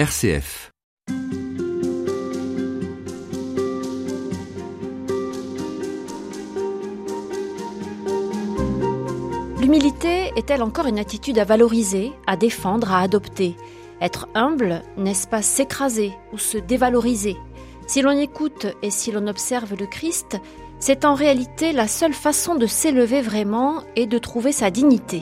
RCF. L'humilité est-elle encore une attitude à valoriser, à défendre, à adopter? Être humble, n'est-ce pas s'écraser ou se dévaloriser? Si l'on écoute et si l'on observe le Christ, c'est en réalité la seule façon de s'élever vraiment et de trouver sa dignité.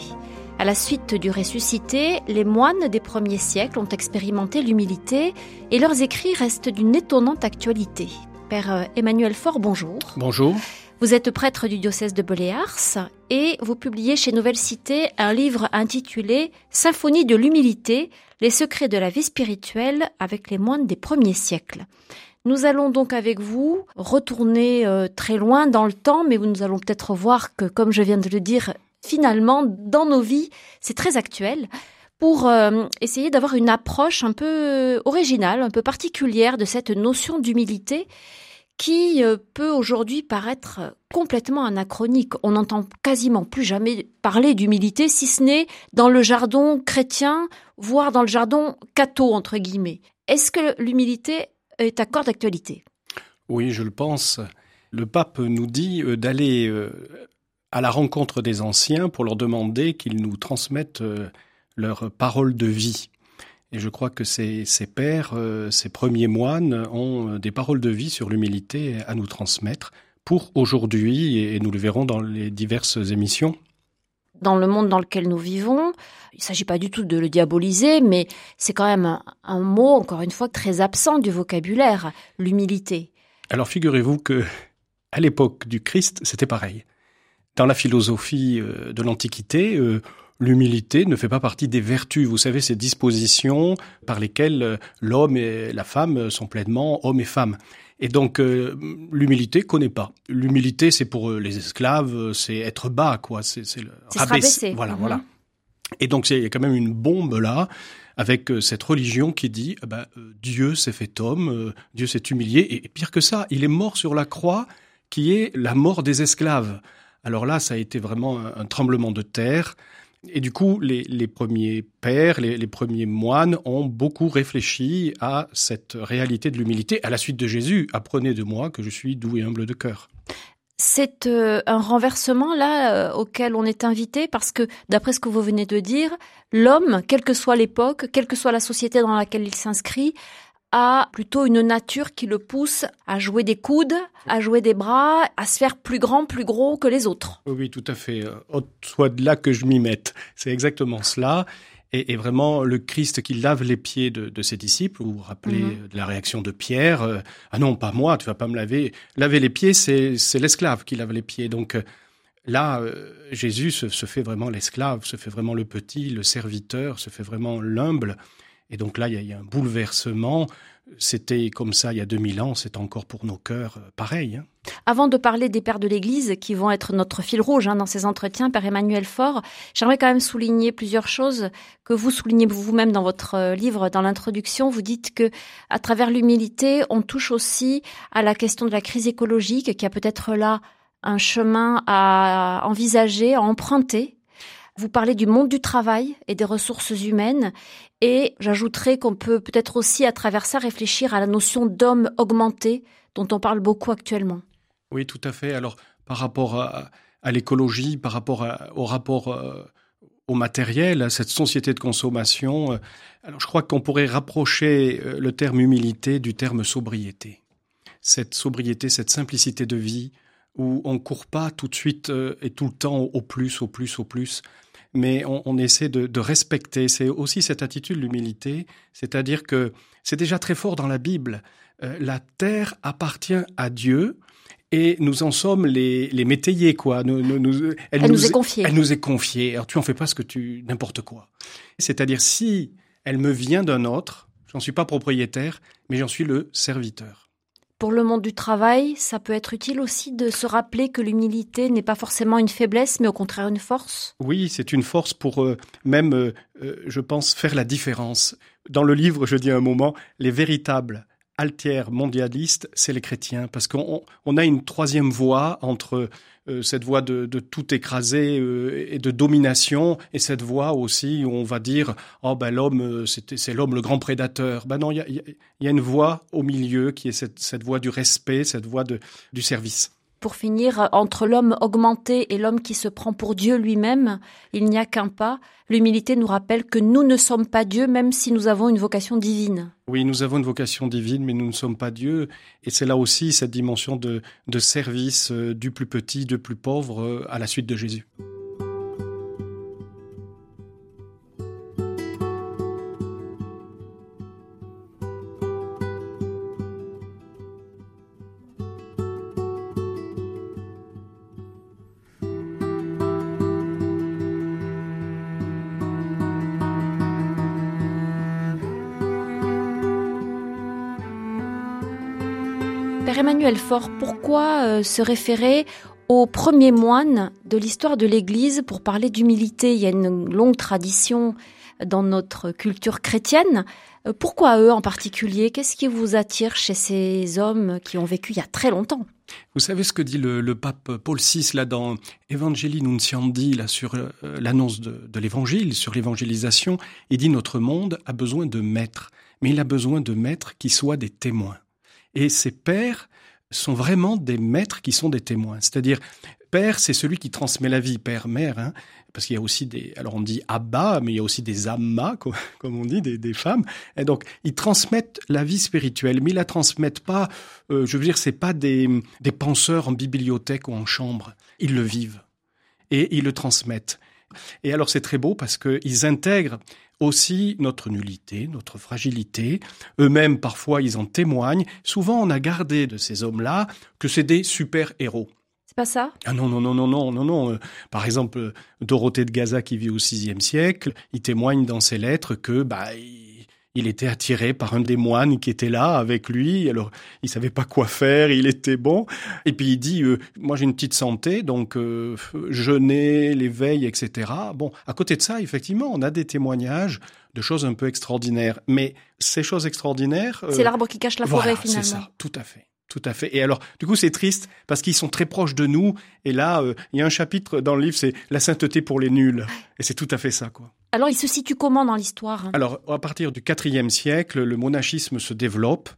À la suite du ressuscité, les moines des premiers siècles ont expérimenté l'humilité et leurs écrits restent d'une étonnante actualité. Père euh, Emmanuel Faure, bonjour. Bonjour. Vous êtes prêtre du diocèse de Beléars et vous publiez chez Nouvelle Cité un livre intitulé Symphonie de l'humilité, les secrets de la vie spirituelle avec les moines des premiers siècles. Nous allons donc avec vous retourner euh, très loin dans le temps, mais nous allons peut-être voir que, comme je viens de le dire, finalement, dans nos vies, c'est très actuel pour euh, essayer d'avoir une approche un peu euh, originale, un peu particulière de cette notion d'humilité qui euh, peut aujourd'hui paraître complètement anachronique. On n'entend quasiment plus jamais parler d'humilité, si ce n'est dans le jardin chrétien, voire dans le jardin catho, entre guillemets. Est-ce que l'humilité est à corps d'actualité? Oui, je le pense. Le pape nous dit d'aller à la rencontre des anciens pour leur demander qu'ils nous transmettent euh, leurs paroles de vie. Et je crois que ces, ces pères, euh, ces premiers moines ont euh, des paroles de vie sur l'humilité à nous transmettre pour aujourd'hui, et nous le verrons dans les diverses émissions. Dans le monde dans lequel nous vivons, il ne s'agit pas du tout de le diaboliser, mais c'est quand même un, un, mot, encore une fois, très absent du vocabulaire, l'humilité. Alors figurez-vous que à l'époque du Christ, c'était pareil. Dans la philosophie euh, de l'Antiquité, euh, l'humilité ne fait pas partie des vertus. Vous savez, ces dispositions par lesquelles euh, l'homme et la femme sont pleinement hommes et femmes. Et donc l'humilité connaît pas. L'humilité, c'est pour les esclaves, c'est être bas, quoi. C'est le rabaisser. Voilà, -hmm. voilà. Et donc il y a quand même une bombe là avec cette religion qui dit eh ben, Dieu s'est fait homme, Dieu s'est humilié, et pire que ça, il est mort sur la croix, qui est la mort des esclaves. Alors là, ça a été vraiment un, tremblement de terre. Et du coup, les, premiers pères, les, les, premiers moines ont beaucoup réfléchi à cette réalité de l'humilité. À la suite de Jésus, apprenez de moi que je suis doux et humble de cœur. C'est euh, un renversement là euh, auquel on est invité parce que, d'après ce que vous venez de dire, l'homme, quelle que soit l'époque, quelle que soit la société dans laquelle il s'inscrit, a plutôt une nature qui le pousse à jouer des coudes, à jouer des bras, à se faire plus grand, plus gros que les autres. Oui, tout à fait. Soit de là que je m'y mette. C'est exactement cela. Et, et, vraiment, le Christ qui lave les pieds de, de ses disciples, vous vous rappelez -hmm. de la réaction de Pierre, euh, ah non, pas moi, tu vas pas me laver. Laver les pieds, c'est l'esclave qui lave les pieds. Donc euh, là, euh, Jésus se, se fait vraiment l'esclave, se fait vraiment le petit, le serviteur, se fait vraiment l'humble. Et donc là, il y, a, un bouleversement. C'était comme ça il y a 2000 ans, c'est encore pour nos cœurs pareil. Hein. Avant de parler des pères de l'Église, qui vont être notre fil rouge hein, dans ces entretiens, Père Emmanuel Faure, j'aimerais quand même souligner plusieurs choses que vous soulignez vous-même dans votre livre, dans l'introduction. Vous dites que, à travers l'humilité, on touche aussi à la question de la crise écologique, qui a peut-être là un chemin à envisager, à emprunter vous parlez du monde du travail et des ressources humaines et j'ajouterais qu'on peut peut-être aussi à travers ça réfléchir à la notion d'homme augmenté dont on parle beaucoup actuellement. Oui, tout à fait. Alors par rapport à, l'écologie, par rapport au rapport euh, au matériel, à cette société de consommation, euh, alors je crois qu'on pourrait rapprocher euh, le terme humilité du terme sobriété. Cette sobriété, cette simplicité de vie où on court pas tout de suite et tout le temps au plus, au plus, au plus mais on, on essaie de, de respecter. C'est aussi cette attitude, l'humilité, c'est-à-dire que c'est déjà très fort dans la Bible. Euh, la terre appartient à Dieu. Et nous en sommes les, les métayers, quoi. Nous, nous, nous, elle, elle nous, est confiée. Elle nous est confiée. Alors tu en fais pas ce que tu n'importe quoi. C'est-à-dire si elle me vient d'un autre, j'en suis pas propriétaire, mais j'en suis le serviteur. Pour le monde du travail, ça peut être utile aussi de se rappeler que l'humilité n'est pas forcément une faiblesse, mais au contraire une force. Oui, c'est une force pour euh, même, euh, je pense, faire la différence. Dans le livre, je dis un moment, les véritables altières mondialistes, c'est les chrétiens, parce qu'on on a une troisième voie entre euh, cette voie de, tout écraser euh, et de domination, et cette voie aussi où on va dire oh ben l'homme c'est l'homme le grand prédateur. Ben non, il y a, une voie au milieu qui est cette, cette voie du respect, cette voie de, du service. Pour finir, entre l'homme augmenté et l'homme qui se prend pour Dieu lui-même, il n'y a qu'un pas. L'humilité nous rappelle que nous ne sommes pas Dieu, même si nous avons une vocation divine. Oui, nous avons une vocation divine, mais nous ne sommes pas Dieu. Et c'est là aussi cette dimension de, service euh, du plus petit, du plus pauvre, euh, à la suite de Jésus. Faure, pourquoi euh, se référer aux premiers moines de l'histoire de l'Église pour parler d'humilité? Il y a une longue tradition dans notre culture chrétienne. Euh, pourquoi eux en particulier? Qu'est-ce qui vous attire chez ces hommes qui ont vécu il y a très longtemps? Vous savez ce que dit le, pape Paul VI là dans Evangelii Nunciandi là sur euh, l'annonce de, de l'évangile, sur l'évangélisation, il dit notre monde a besoin de maîtres, mais il a besoin de maîtres qui soient des témoins. Et ces pères sont vraiment des maîtres qui sont des témoins. C'est-à-dire, père, c'est celui qui transmet la vie, père, mère, hein, parce qu'il y a aussi des, alors on dit abba, mais il y a aussi des ammas, comme on dit, des, femmes. Et donc, ils transmettent la vie spirituelle, mais ils la transmettent pas, euh, je veux dire, c'est pas des, des penseurs en bibliothèque ou en chambre. Ils le vivent. Et ils le transmettent. Et alors, c'est très beau parce qu'ils intègrent aussi notre nullité, notre fragilité. Eux-mêmes, parfois, ils en témoignent. Souvent, on a gardé de ces hommes-là que c'est des super-héros. C'est pas ça? Ah non, non, non, non, non, non, non. Euh, par exemple, Dorothée de Gaza, qui vit au VIe siècle, il témoigne dans ses lettres que, bah, il était attiré par un des moines qui était là avec lui. Alors, il savait pas quoi faire, il était bon. Et puis il dit, euh, moi j'ai une petite santé, donc euh, jeûner, l'éveil, etc. Bon, à côté de ça, effectivement, on a des témoignages de choses un peu extraordinaires. Mais ces choses extraordinaires... Euh, c'est l'arbre qui cache la forêt, finalement. C'est ça, tout à fait. Tout à fait. Et alors, du coup, c'est triste parce qu'ils sont très proches de nous. Et là, euh, il y a un chapitre dans le livre, c'est la sainteté pour les nuls. Et c'est tout à fait ça, quoi. Alors, il se situe comment dans l'histoire? Alors, à partir du IVe siècle, le monachisme se développe.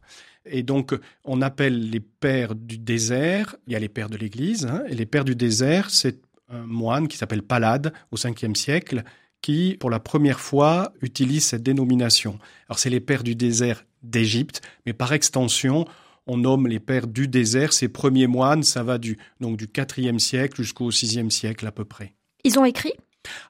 Et donc, on appelle les pères du désert, il y a les pères de l'Église, hein, et les pères du désert, c'est un moine qui s'appelle Palade au Ve siècle, qui, pour la première fois, utilise cette dénomination. Alors, c'est les pères du désert d'Égypte, mais par extension, on nomme les pères du désert, ces premiers moines, ça va du, donc du IVe siècle jusqu'au VIe siècle à peu près. Ils ont écrit?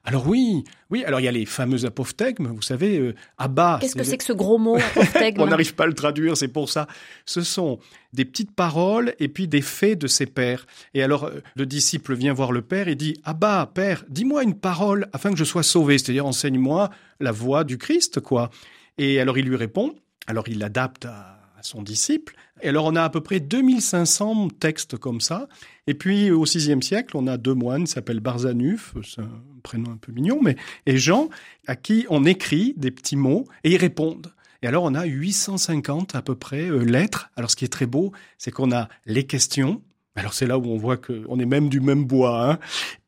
Alors oui, oui. Alors il y a les fameux apophthegmes, vous savez, euh, Abba. Qu'est-ce que c'est que ce gros mot apophthegme On n'arrive pas à le traduire, c'est pour ça. Ce sont des petites paroles et puis des faits de ses pères. Et alors euh, le disciple vient voir le père et dit Abba, père, dis-moi une parole afin que je sois sauvé, c'est-à-dire enseigne-moi la voix du Christ, quoi. Et alors il lui répond. Alors il l'adapte à son disciple. Et alors on a à peu près 2500 textes comme ça. Et puis au VIe siècle, on a deux moines, qui s'appellent Barzanuf, c'est un prénom un peu mignon, mais et Jean, à qui on écrit des petits mots et ils répondent. Et alors on a 850 à peu près euh, lettres. Alors ce qui est très beau, c'est qu'on a les questions, alors c'est là où on voit qu'on est même du même bois. Hein.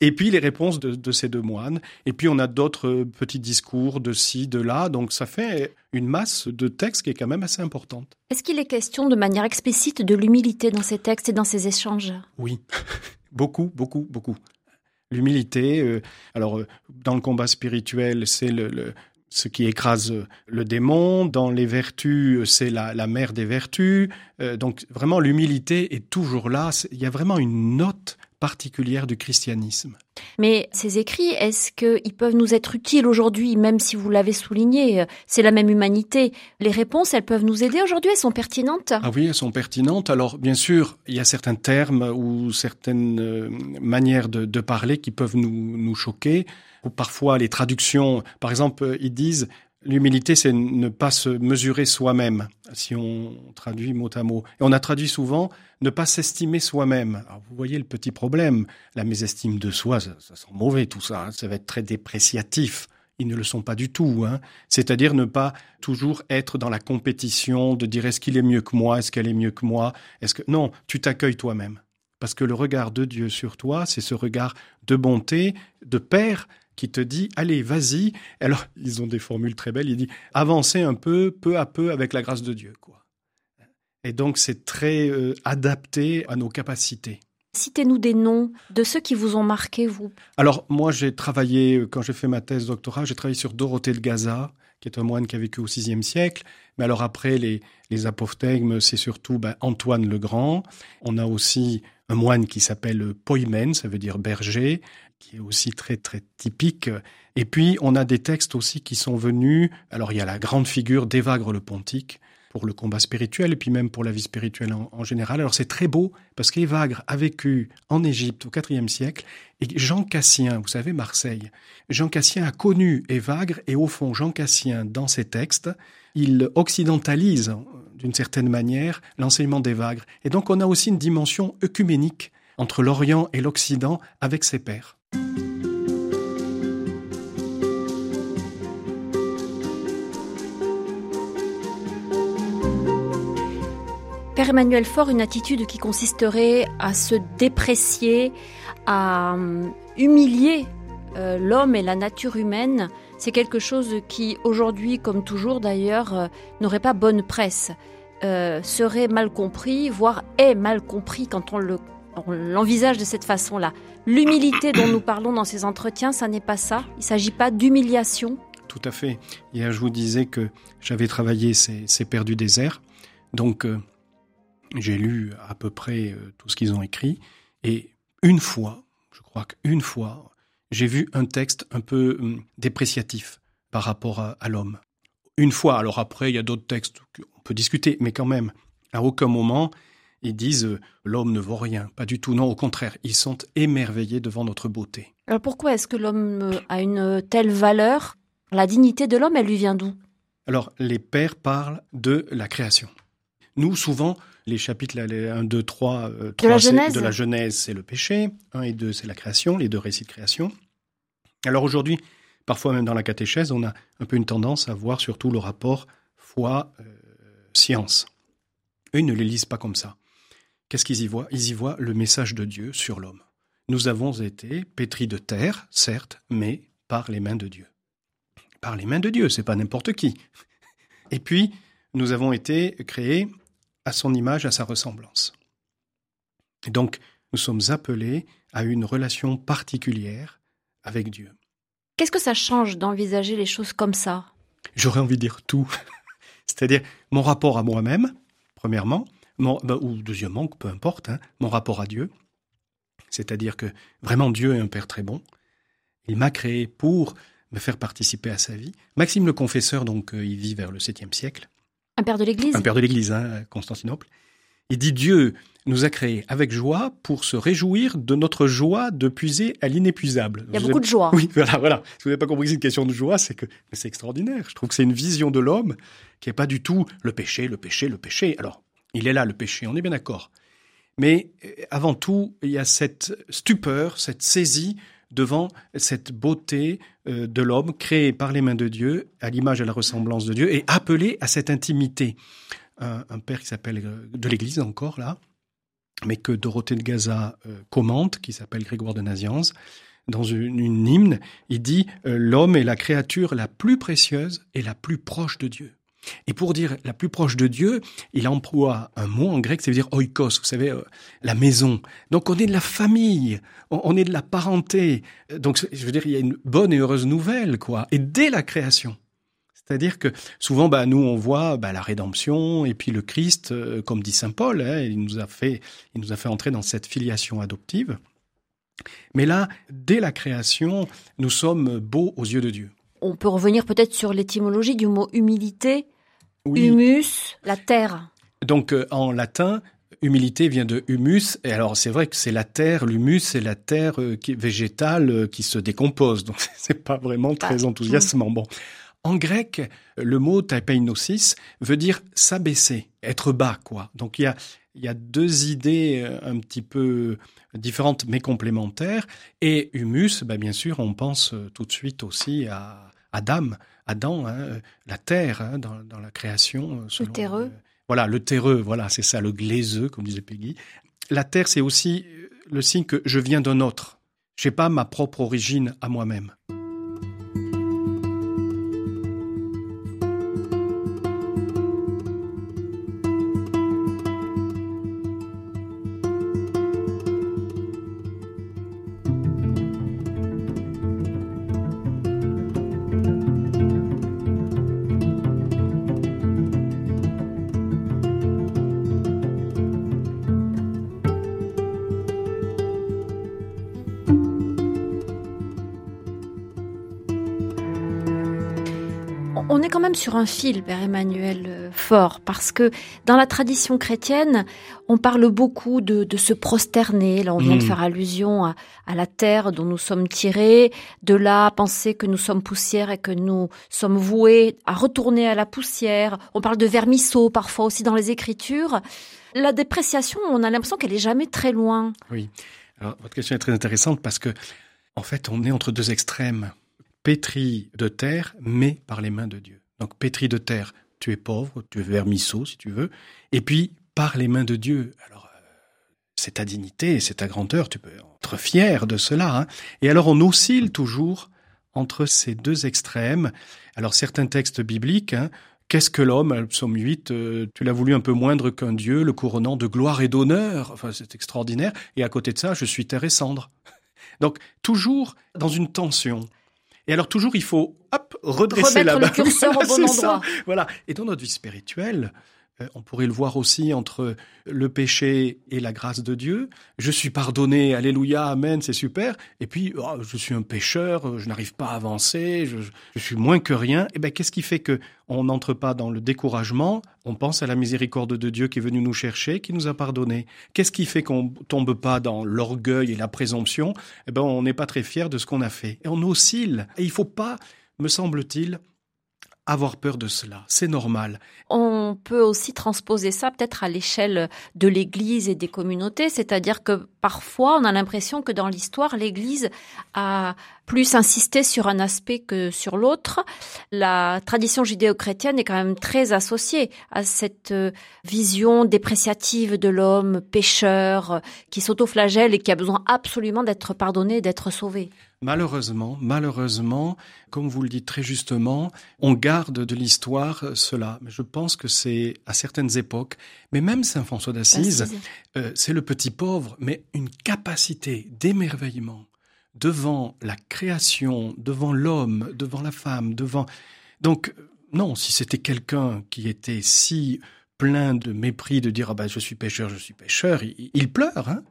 Et puis les réponses de, ces deux moines. Et puis on a d'autres petits discours de ci, de là. Donc ça fait une masse de textes qui est quand même assez importante. Est-ce qu'il est question de manière explicite de l'humilité dans ces textes et dans ces échanges? Oui, beaucoup, beaucoup, beaucoup. L'humilité, euh, alors euh, dans le combat spirituel, c'est le, ce qui écrase le démon. Dans les vertus, c'est la, mère des vertus. Euh, donc vraiment, l'humilité est toujours là. Il y a vraiment une note particulière du christianisme. Mais ces écrits, est-ce qu'ils peuvent nous être utiles aujourd'hui, même si vous l'avez souligné, c'est la même humanité? Les réponses, elles peuvent nous aider aujourd'hui, elles sont pertinentes Ah oui, elles sont pertinentes. Alors bien sûr, il y a certains termes ou certaines euh, manières de, de parler qui peuvent nous, nous choquer parfois les traductions, par exemple, ils disent l'humilité, c'est ne pas se mesurer soi-même, si on traduit mot à mot. Et on a traduit souvent ne pas s'estimer soi-même. Vous voyez le petit problème, la mésestime de soi, ça, sent mauvais tout ça, hein. ça va être très dépréciatif. Ils ne le sont pas du tout. Hein. C'est-à-dire ne pas toujours être dans la compétition, de dire est-ce qu'il est mieux que moi, est-ce qu'elle est mieux que moi, est-ce que non, tu t'accueilles toi-même Parce que le regard de Dieu sur toi, c'est ce regard de bonté, de Père qui te dit allez vas-y alors ils ont des formules très belles il dit avancez un peu peu à peu avec la grâce de Dieu quoi et donc c'est très euh, adapté à nos capacités Citez-nous des noms de ceux qui vous ont marqué, vous. Alors, moi, j'ai travaillé, euh, quand j'ai fait ma thèse doctorat, j'ai travaillé sur Dorothée de Gaza, qui est un moine qui a vécu au VIe siècle. Mais alors après, les, les apophthegmes, c'est surtout ben, Antoine le Grand. On a aussi un moine qui s'appelle Poimen, ça veut dire berger, qui est aussi très très typique. Et puis on a des textes aussi qui sont venus. Alors il y a la grande figure d'Évagre le Pontique pour le combat spirituel et puis même pour la vie spirituelle en, général. Alors c'est très beau parce qu'Évagre a vécu en Égypte au IVe siècle et Jean Cassien, vous savez Marseille, Jean Cassien a connu Évagre et au fond Jean Cassien dans ses textes, il occidentalise d'une certaine manière l'enseignement d'Évagre et donc on a aussi une dimension œcuménique entre l'Orient et l'Occident avec ses pères. Emmanuel Faure, une attitude qui consisterait à se déprécier, à hum, humilier euh, l'homme et la nature humaine, c'est quelque chose qui, aujourd'hui, comme toujours d'ailleurs, euh, n'aurait pas bonne presse, euh, serait mal compris, voire est mal compris quand on l'envisage de cette façon-là. L'humilité dont nous parlons dans ces entretiens, ça n'est pas ça. Il ne s'agit pas d'humiliation. Tout à fait. Hier, je vous disais que j'avais travaillé ces, ces Pères du désert. Donc, j'ai lu à peu près euh, tout ce qu'ils ont écrit, et une fois, je crois qu'une fois, j'ai vu un texte un peu hum, dépréciatif par rapport à, l'homme. Une fois, alors après, il y a d'autres textes qu'on peut discuter, mais quand même, à aucun moment, ils disent euh, l'homme ne vaut rien. Pas du tout, non, au contraire, ils sont émerveillés devant notre beauté. Alors pourquoi est-ce que l'homme euh, a une telle valeur? La dignité de l'homme, elle lui vient d'où? Alors, les pères parlent de la création. Nous, souvent, les chapitres les 1, 2, 3, de la Genèse, de la Genèse c'est le péché, 1 et 2 c'est la création, les deux récits de création. Alors aujourd'hui, parfois même dans la catéchèse, on a un peu une tendance à voir surtout le rapport foi-science. Eux, ils ne les lisent pas comme ça. Qu'est-ce qu'ils y voient? Ils y voient le message de Dieu sur l'homme. Nous avons été pétris de terre, certes, mais par les mains de Dieu. Par les mains de Dieu, c'est pas n'importe qui. Et puis, nous avons été créés à son image, à sa ressemblance. Et donc, nous sommes appelés à une relation particulière avec Dieu. Qu'est-ce que ça change d'envisager les choses comme ça? J'aurais envie de dire tout. C'est-à-dire mon rapport à moi-même, premièrement, mon, bah, ou deuxièmement, peu importe, hein, mon rapport à Dieu. C'est-à-dire que vraiment Dieu est un Père très bon. Il m'a créé pour me faire participer à sa vie. Maxime le Confesseur, donc, euh, il vit vers le 7e siècle. Un père de l'Église Un père de l'Église, hein, Constantinople. Il dit Dieu nous a créés avec joie pour se réjouir de notre joie de puiser à l'inépuisable. Il y a beaucoup de joie. Oui, voilà, voilà. Si vous n'avez pas compris que c'est une question de joie, c'est que c'est extraordinaire. Je trouve que c'est une vision de l'homme qui n'est pas du tout le péché, le péché, le péché. Alors, il est là, le péché, on est bien d'accord. Mais euh, avant tout, il y a cette stupeur, cette saisie devant cette beauté euh, de l'homme créé par les mains de Dieu, à l'image et à la ressemblance de Dieu, et appelé à cette intimité. Un, père qui s'appelle euh, de l'Église encore là, mais que Dorothée de Gaza euh, commente, qui s'appelle Grégoire de Nazianze, dans une, une hymne, il dit L'homme est la créature la plus précieuse et la plus proche de Dieu. Et pour dire la plus proche de Dieu, il emploie un mot en grec, ça veut dire oikos, vous savez, euh, la maison. Donc on est de la famille, on, est de la parenté. Donc je veux dire, il y a une bonne et heureuse nouvelle, quoi. Et dès la création. C'est-à-dire que souvent, bah, nous, on voit bah, la rédemption et puis le Christ, euh, comme dit saint Paul, hein, il nous a fait, il nous a fait entrer dans cette filiation adoptive. Mais là, dès la création, nous sommes beaux aux yeux de Dieu. On peut revenir peut-être sur l'étymologie du mot humilité Humus, la terre. Donc euh, en latin, humilité vient de humus. Et alors c'est vrai que c'est la terre, l'humus, c'est la terre euh, qui, végétale euh, qui se décompose. Donc c'est pas vraiment très enthousiasmant. Bon. En grec, le mot taipeinosis veut dire s'abaisser, être bas, quoi. Donc il y a, y a deux idées un petit peu différentes mais complémentaires. Et humus, ben, bien sûr, on pense tout de suite aussi à Adam, Adam, hein, la terre hein, dans, la création. Euh, le terreux. voilà, le terreux, voilà, c'est ça, le glaiseux, comme disait Peggy. la terre, c'est aussi le signe que je viens d'un autre. J'ai pas ma propre origine à moi-même. Même sur un fil, Père Emmanuel, euh, fort, parce que dans la tradition chrétienne, on parle beaucoup de, se prosterner. Là, on vient de mm. faire allusion à, la terre dont nous sommes tirés, de là penser que nous sommes poussière et que nous sommes voués à retourner à la poussière. On parle de vermisseau parfois aussi dans les Écritures. La dépréciation, on a l'impression qu'elle est jamais très loin. Oui. Alors, votre question est très intéressante parce que, en fait, on est entre deux extrêmes pétri de terre, mais par les mains de Dieu. Donc pétri de terre, tu es pauvre, tu es vermisseau si tu veux, et puis par les mains de Dieu. Alors euh, c'est ta dignité, c'est ta grandeur, tu peux être fier de cela. Hein. Et alors on oscille toujours entre ces deux extrêmes. Alors certains textes bibliques, hein, Qu'est-ce que l'homme Psaume 8, euh, tu l'as voulu un peu moindre qu'un Dieu, le couronnant de gloire et d'honneur. Enfin, c'est extraordinaire. Et à côté de ça, je suis terre et cendre. Donc, toujours dans une tension. Et alors toujours, il faut hop redresser la main. le curseur au bon endroit. Voilà. Et dans notre vie spirituelle, on pourrait le voir aussi entre le péché et la grâce de Dieu. Je suis pardonné, alléluia, amen, c'est super. Et puis, oh, je suis un pécheur, je n'arrive pas à avancer, je, suis moins que rien. Et eh ben, qu'est-ce qui fait que on n'entre pas dans le découragement? On pense à la miséricorde de Dieu qui est venu nous chercher, qui nous a pardonné. Qu'est-ce qui fait qu'on tombe pas dans l'orgueil et la présomption? Eh ben, on n'est pas très fier de ce qu'on a fait. Et on oscille. Et il faut pas, me semble-t-il, avoir peur de cela. C'est normal. On peut aussi transposer ça peut-être à l'échelle de l'Église et des communautés, c'est-à-dire que parfois on a l'impression que dans l'histoire, l'Église a plus insisté sur un aspect que sur l'autre. La tradition judéo-chrétienne est quand même très associée à cette euh, vision dépréciative de l'homme pécheur qui s'autoflagelle et qui a besoin absolument d'être pardonné, d'être sauvé. Malheureusement, malheureusement, comme vous le dites très justement, on garde de l'histoire cela. Mais je pense que c'est à certaines époques, mais même Saint François d'Assise, euh, c'est le petit pauvre, mais une capacité d'émerveillement devant la création, devant l'homme, devant la femme, devant... Donc, non, si c'était quelqu'un qui était si plein de mépris de dire ah ben je suis pécheur, je suis pécheur, il, pleure. Hein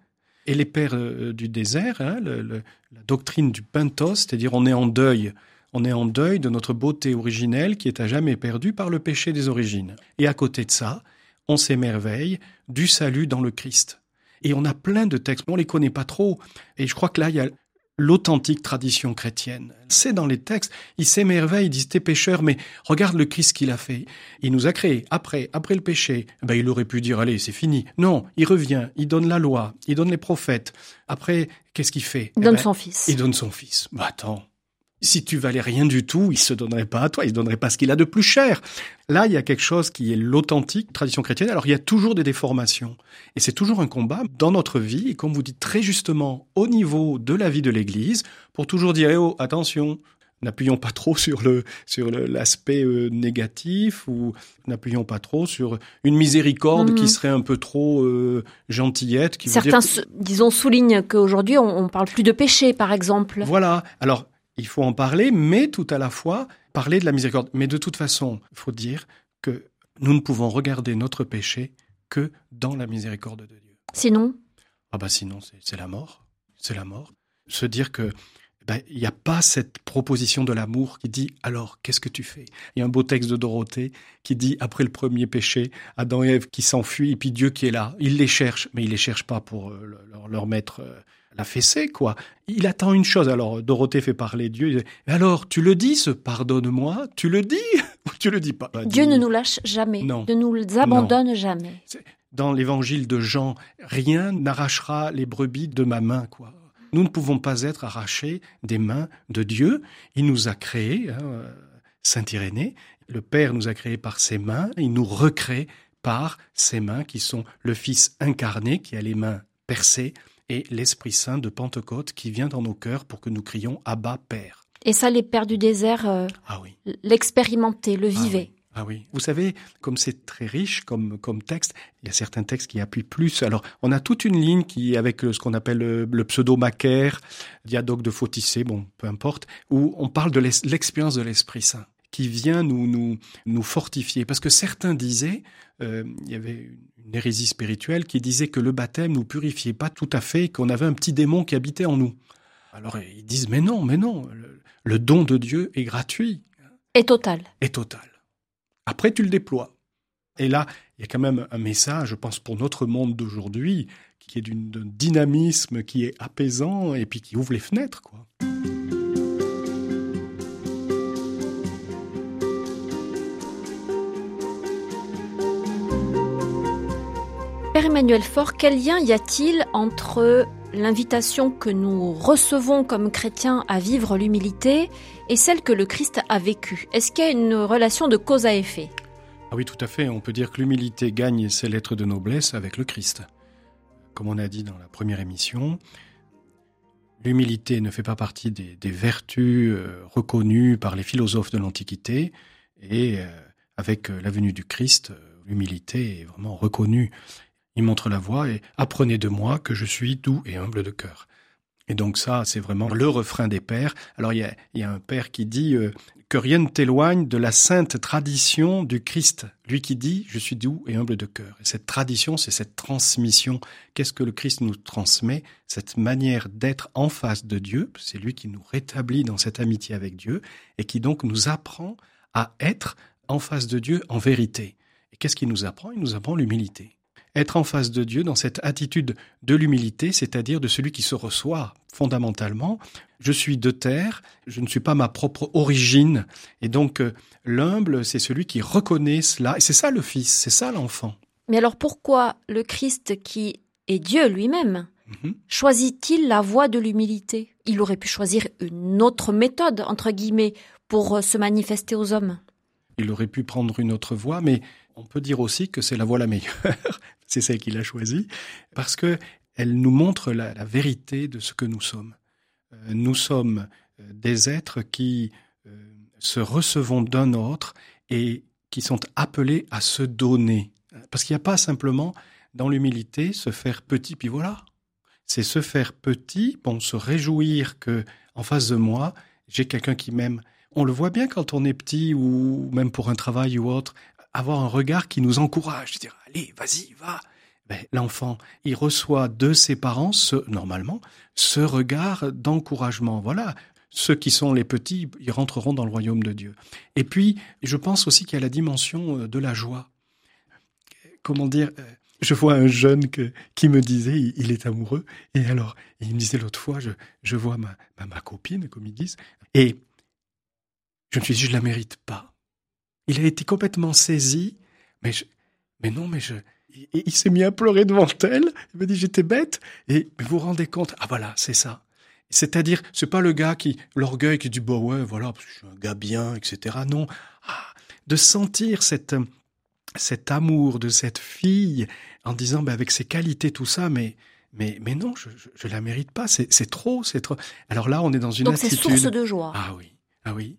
et les pères euh, du désert, hein, la doctrine du pentos, c'est-à-dire on est en deuil, on est en deuil de notre beauté originelle qui est à jamais perdue par le péché des origines. Et à côté de ça, on s'émerveille du salut dans le Christ. Et on a plein de textes, on les connaît pas trop. Et je crois que là, il y a l'authentique tradition chrétienne. C'est dans les textes, il s'émerveille, il dit t'es pécheur, mais regarde le Christ qu'il a fait. Il nous a créés après, après le péché. Ben, il aurait pu dire allez, c'est fini. Non, il revient, il donne la loi, il donne les prophètes. Après, qu'est-ce qu'il fait? Il donne eh ben, son fils. Il donne son fils. Bah attends, si tu valais rien du tout, il se donnerait pas à toi, il se donnerait pas ce qu'il a de plus cher. Là, il y a quelque chose qui est l'authentique tradition chrétienne. Alors, il y a toujours des déformations. Et c'est toujours un combat dans notre vie, et comme vous dites très justement, au niveau de la vie de l'Église, pour toujours dire, eh oh, attention, n'appuyons pas trop sur le sur l'aspect euh, négatif ou n'appuyons pas trop sur une miséricorde qui mhm. serait un peu trop euh, gentillette. Qui Certains, disons, soulignent qu'aujourd'hui on, on parle plus de péché, par exemple. Voilà. Alors il faut en parler, mais tout à la fois parler de la miséricorde. Mais de toute façon, il faut dire que nous ne pouvons regarder notre péché que dans la miséricorde de Dieu. Sinon Ah bah sinon, c'est la mort. C'est la mort. Se dire que ben, il n'y a pas cette proposition de l'amour qui dit alors qu'est-ce que tu fais? Il y a un beau texte de Dorothée qui dit après le premier péché, Adam et Ève qui s'enfuient et puis Dieu qui est là. Il les cherche, mais il les cherche pas pour euh, leur, mettre euh, la fessée quoi. Il attend une chose. Alors Dorothée fait parler Dieu. alors tu le dis ce pardonne-moi? Tu le dis ou tu le dis pas? Dieu ne nous lâche jamais. Non. Ne nous abandonne jamais. Dans l'évangile de Jean, rien n'arrachera les brebis de ma main quoi. Nous ne pouvons pas être arrachés des mains de Dieu. Il nous a créés, hein, Saint Irénée, le Père nous a créés par ses mains, il nous recrée par ces mains qui sont le Fils incarné, qui a les mains percées, et l'Esprit Saint de Pentecôte qui vient dans nos cœurs pour que nous crions Abba Père. Et ça, les pères du désert euh, ah oui. l'expérimentaient, le Ah vivaient. oui. Ah oui. Vous savez, comme c'est très riche comme, comme texte, il y a certains textes qui appuient plus. Alors, on a toute une ligne qui, avec euh, ce qu'on appelle le, le pseudo-macaire, diadoque de Photicée, bon, peu importe, où on parle de l'expérience de l'Esprit Saint qui vient nous, nous, nous fortifier. Parce que certains disaient, euh, il y avait une hérésie spirituelle qui disait que le baptême nous purifiait pas tout à fait, qu'on avait un petit démon qui habitait en nous. Alors ils disent, mais non, mais non, le, le don de Dieu est gratuit Et total. est total. Après, tu le déploies. Et là, il y a quand même un message, je pense, pour notre monde d'aujourd'hui, qui est d'un dynamisme qui est apaisant et puis qui ouvre les fenêtres, quoi. Père Emmanuel Faure, quel lien y a-t-il entre l'invitation que nous recevons comme chrétiens à vivre l'humilité et celle que le Christ a vécue Est-ce qu'il y a une relation de cause à effet? Ah oui, tout à fait. On peut dire que l'humilité gagne ses lettres de noblesse avec le Christ. Comme on a dit dans la première émission, l'humilité ne fait pas partie des, des vertus euh, reconnues par les philosophes de l'Antiquité. Et euh, avec euh, la venue du Christ, l'humilité est vraiment reconnue. Il montre la voie et apprenez de moi que je suis doux et humble de cœur. Et donc ça, c'est vraiment le refrain des pères. Alors il y a, un père qui dit euh, que rien ne t'éloigne de la sainte tradition du Christ. Lui qui dit je suis doux et humble de cœur. Et cette tradition, c'est cette transmission. Qu'est-ce que le Christ nous transmet? Cette manière d'être en face de Dieu. C'est lui qui nous rétablit dans cette amitié avec Dieu et qui donc nous apprend à être en face de Dieu en vérité. Et qu'est-ce qu'il nous apprend? Il nous apprend l'humilité être en face de Dieu dans cette attitude de l'humilité, c'est-à-dire de celui qui se reçoit fondamentalement. Je suis de terre, je ne suis pas ma propre origine. Et donc, euh, l'humble, c'est celui qui reconnaît cela. Et c'est ça le Fils, c'est ça l'enfant. Mais alors pourquoi le Christ, qui est Dieu lui-même, Mhm. choisit-il la voie de l'humilité? Il aurait pu choisir une autre méthode, entre guillemets, pour euh, se manifester aux hommes. Il aurait pu prendre une autre voie, mais on peut dire aussi que c'est la voie la meilleure. C'est celle qu'il a choisie, parce que elle nous montre la, vérité de ce que nous sommes. Euh, nous sommes euh, des êtres qui euh, se recevons d'un autre et qui sont appelés à se donner. Parce qu'il n'y a pas simplement dans l'humilité se faire petit, puis voilà. C'est se faire petit, bon, se réjouir que en face de moi, j'ai quelqu'un qui m'aime. On le voit bien quand on est petit ou même pour un travail ou autre, avoir un regard qui nous encourage, dire allez, vas-y, va. Ben, L'enfant, il reçoit de ses parents, ce, normalement, ce regard d'encouragement. Voilà, ceux qui sont les petits, ils rentreront dans le royaume de Dieu. Et puis, je pense aussi qu'il y a la dimension euh, de la joie. Comment dire euh, Je vois un jeune qui me disait, il, est amoureux, et alors, il me disait l'autre fois, je, je vois ma, ma, ma copine, comme ils disent, et je me suis dit, je la mérite pas. Il a été complètement saisi, mais je, mais non, mais je, et il s'est mis à pleurer devant elle. Il me dit j'étais bête. Et vous vous rendez compte? Ah voilà, c'est ça. C'est-à-dire, c'est pas le gars qui l'orgueil qui dit bah ouais voilà parce que je suis un gars bien, etc. Non, ah, de sentir cette cet amour de cette fille en disant bah avec ses qualités tout ça, mais mais mais non, je je, je la mérite pas. C'est trop, c'est trop. Alors là, on est dans une Donc c'est attitude. source de joie. Ah oui, ah oui.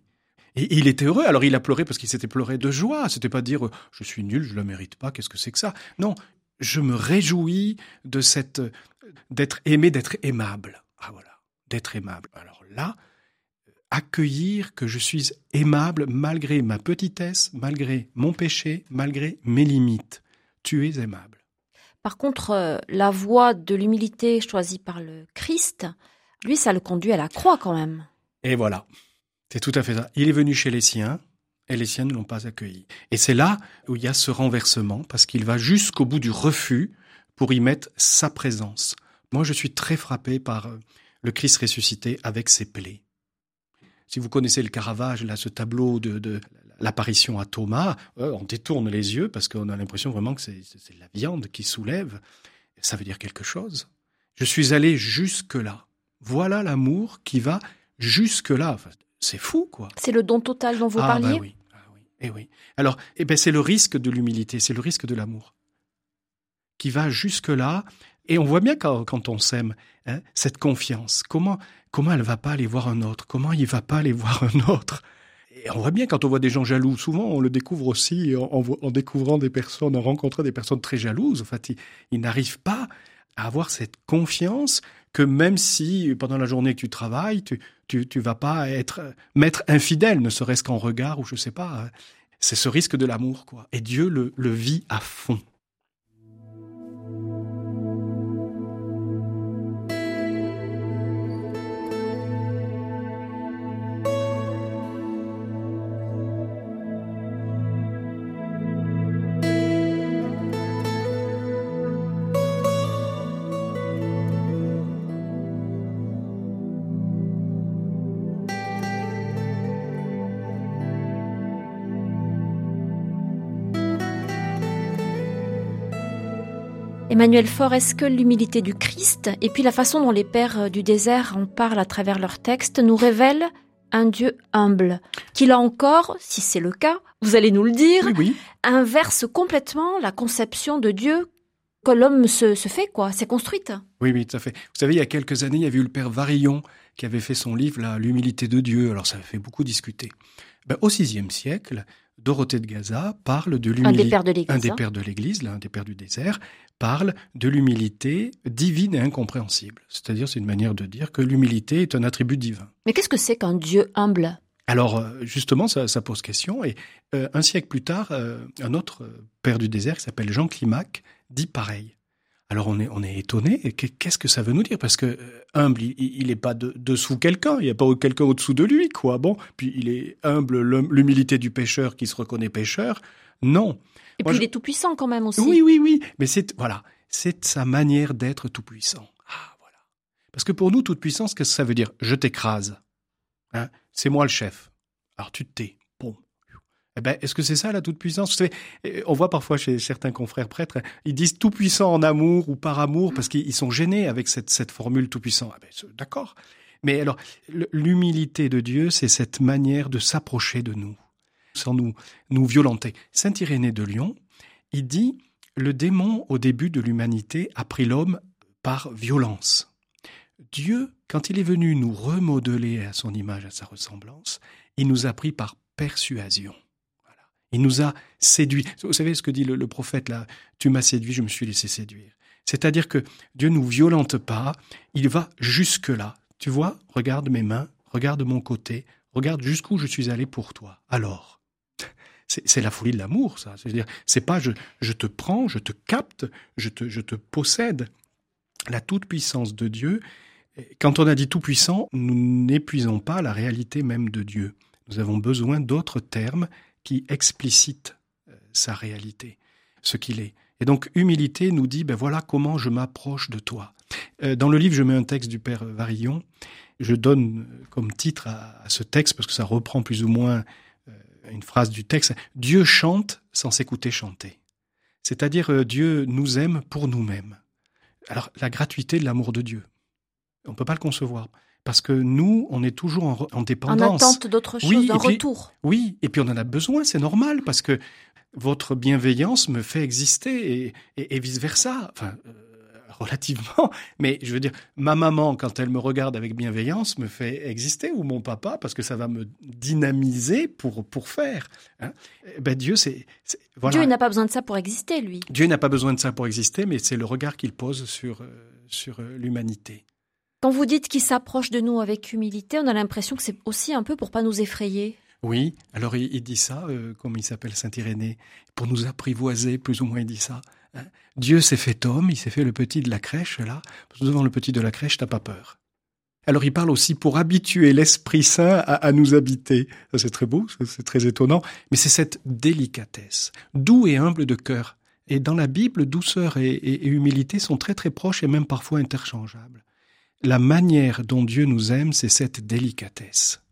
Et il était heureux. Alors il a pleuré parce qu'il s'était pleuré de joie. C'était pas dire je suis nul, je la mérite pas. Qu'est-ce que c'est que ça? Non, je me réjouis de cette d'être aimé, d'être aimable. Ah voilà, d'être aimable. Alors là, accueillir que je suis aimable malgré ma petitesse, malgré mon péché, malgré mes limites. Tu es aimable. Par contre, euh, la voie de l'humilité choisie par le Christ, lui, ça le conduit à la croix quand même. Et voilà. C'est tout à fait ça. Il est venu chez les siens et les siens ne l'ont pas accueilli. Et c'est là où il y a ce renversement parce qu'il va jusqu'au bout du refus pour y mettre sa présence. Moi, je suis très frappé par euh, le Christ ressuscité avec ses plaies. Si vous connaissez le Caravage, là, ce tableau de, l'apparition à Thomas, euh, on détourne les yeux parce qu'on a l'impression vraiment que c'est la viande qui soulève. Ça veut dire quelque chose. Je suis allé jusque-là. Voilà l'amour qui va jusque-là. C'est fou, quoi. C'est le don total dont vous ah, parliez bah oui. Ah oui. Eh oui. Alors, eh ben, c'est le risque de l'humilité, c'est le risque de l'amour qui va jusque là. Et on voit bien quand, quand on s'aime, hein, cette confiance. Comment, comment elle va pas aller voir un autre? Comment il va pas aller voir un autre? Et on voit bien quand on voit des gens jaloux. Souvent, on le découvre aussi en, en, découvrant des personnes, en rencontrant des personnes très jalouses. En fait, ils n'arrivent pas à avoir cette confiance que même si pendant la journée que tu travailles, tu tu, vas pas être maître infidèle, ne serait-ce qu'en regard ou je sais pas. Hein. C'est ce risque de l'amour, quoi. Et Dieu le, le vit à fond. Emmanuel Faure, est-ce que l'humilité du Christ et puis la façon dont les pères euh, du désert en parlent à travers leurs textes nous révèlent un Dieu humble, qui là encore, si c'est le cas, vous allez nous le dire, inverse complètement la conception de Dieu que l'homme se, fait, quoi, s'est construite. Oui, oui, tout à fait. Vous savez, il y a quelques années, il y avait eu le père Varillon qui avait fait son livre, L'humilité de Dieu. Alors, ça a fait beaucoup discuter. Ben, au VIe siècle, Dorothée de Gaza parle de l'humilité. Un des pères de l'Église. Un des pères de l'Église, l'un des pères du désert, parle de l'humilité divine et incompréhensible. C'est-à-dire, c'est une manière de dire que l'humilité est un attribut divin. Mais qu'est-ce que c'est qu'un Dieu humble? Alors euh, justement, ça, pose question. Et euh, un siècle plus tard, euh, un autre père du désert qui s'appelle Jean Climac dit pareil. Alors on est, on est étonné. Qu'est-ce que ça veut nous dire? Parce que humble, il n'est pas de, dessous quelqu'un. Il n'y a pas quelqu'un au-dessous de lui, quoi. Bon, puis il est humble, l'humilité du pécheur qui se reconnaît pécheur. Non. Et puis il est tout puissant quand même aussi. Oui, oui, oui. Mais c'est voilà, c'est sa manière d'être tout puissant. Ah voilà. Parce que pour nous, toute puissance, qu'est-ce que ça veut dire? Je t'écrase. Hein? C'est moi le chef. Alors tu te tais. Eh ben, est-ce que c'est ça la toute puissance eh, On voit parfois chez certains confrères prêtres, ils disent tout puissant en amour ou par amour parce qu'ils sont gênés avec cette, cette formule tout puissant. Ah ben, d'accord. Mais alors, l'humilité de Dieu, c'est cette manière de s'approcher de nous sans nous, nous violenter. Saint Irénée de Lyon, il dit Le démon, au début de l'humanité, a pris l'homme par violence. Dieu, quand il est venu nous remodeler à son image, à sa ressemblance, il nous a pris par persuasion. Il nous a séduit. Vous savez ce que dit le, le prophète là? Tu m'as séduit, je me suis laissé séduire. C'est-à-dire que Dieu nous violente pas, il va jusque-là. Tu vois, regarde mes mains, regarde mon côté, regarde jusqu'où je suis allé pour toi. Alors, c'est la folie de l'amour, ça. C'est-à-dire, c'est pas je, je, te prends, je te capte, je te, je te possède. La toute-puissance de Dieu, quand on a dit tout-puissant, nous n'épuisons pas la réalité même de Dieu. Nous avons besoin d'autres termes qui explicitent euh, sa réalité, ce qu'il est. Et donc, humilité nous dit, ben voilà comment je m'approche de toi. Euh, dans le livre, je mets un texte du Père Varillon. Je donne comme titre à, ce texte, parce que ça reprend plus ou moins une phrase du texte, Dieu chante sans s'écouter chanter. C'est-à-dire euh, Dieu nous aime pour nous-mêmes. Alors la gratuité de l'amour de Dieu, on ne peut pas le concevoir. Parce que nous, on est toujours en, dépendance. En attente d'autre chose, d'un retour. Oui, et puis on en a besoin, c'est normal, parce que votre bienveillance me fait exister et, et, vice-versa. Enfin, euh, relativement, mais je veux dire, ma maman, quand elle me regarde avec bienveillance, me fait exister, ou mon papa, parce que ça va me dynamiser pour, pour faire. Hein. Eh ben Dieu, c'est... Voilà. Dieu n'a pas besoin de ça pour exister, lui. Dieu n'a pas besoin de ça pour exister, mais c'est le regard qu'il pose sur, euh, sur euh, l'humanité. Quand vous dites qu'il s'approche de nous avec humilité, on a l'impression que c'est aussi un peu pour pas nous effrayer. Oui, alors il, dit ça, euh, comme il s'appelle Saint Irénée, pour nous apprivoiser, plus ou moins il dit ça. Hein. Dieu s'est fait homme, il s'est fait le petit de la crèche, là. Devant le petit de la crèche, t'as pas peur. Alors il parle aussi pour habituer l'Esprit Saint à, nous habiter. C'est très beau, c'est très étonnant, mais c'est cette délicatesse, doux et humble de cœur. Et dans la Bible, douceur et, et, humilité sont très très proches et même parfois interchangeables. La manière dont Dieu nous aime, c'est cette délicatesse.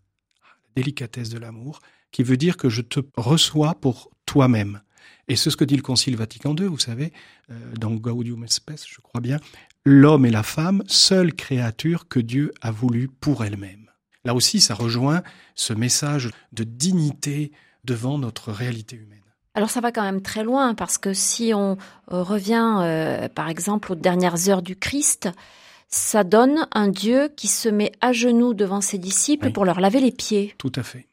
La délicatesse de l'amour, qui veut dire que je te reçois pour toi-même. Et c'est ce que dit le Concile Vatican II, vous savez, euh, dans Gaudium et Spes, je crois bien, l'homme et la femme, seule créature que Dieu a voulu pour elle-même. Là aussi, ça rejoint ce message de dignité devant notre réalité humaine. Alors ça va quand même très loin parce que si on euh, revient euh, par exemple aux dernières heures du Christ, ça donne un Dieu qui se met à genoux devant ses disciples pour leur laver les pieds. Tout à fait.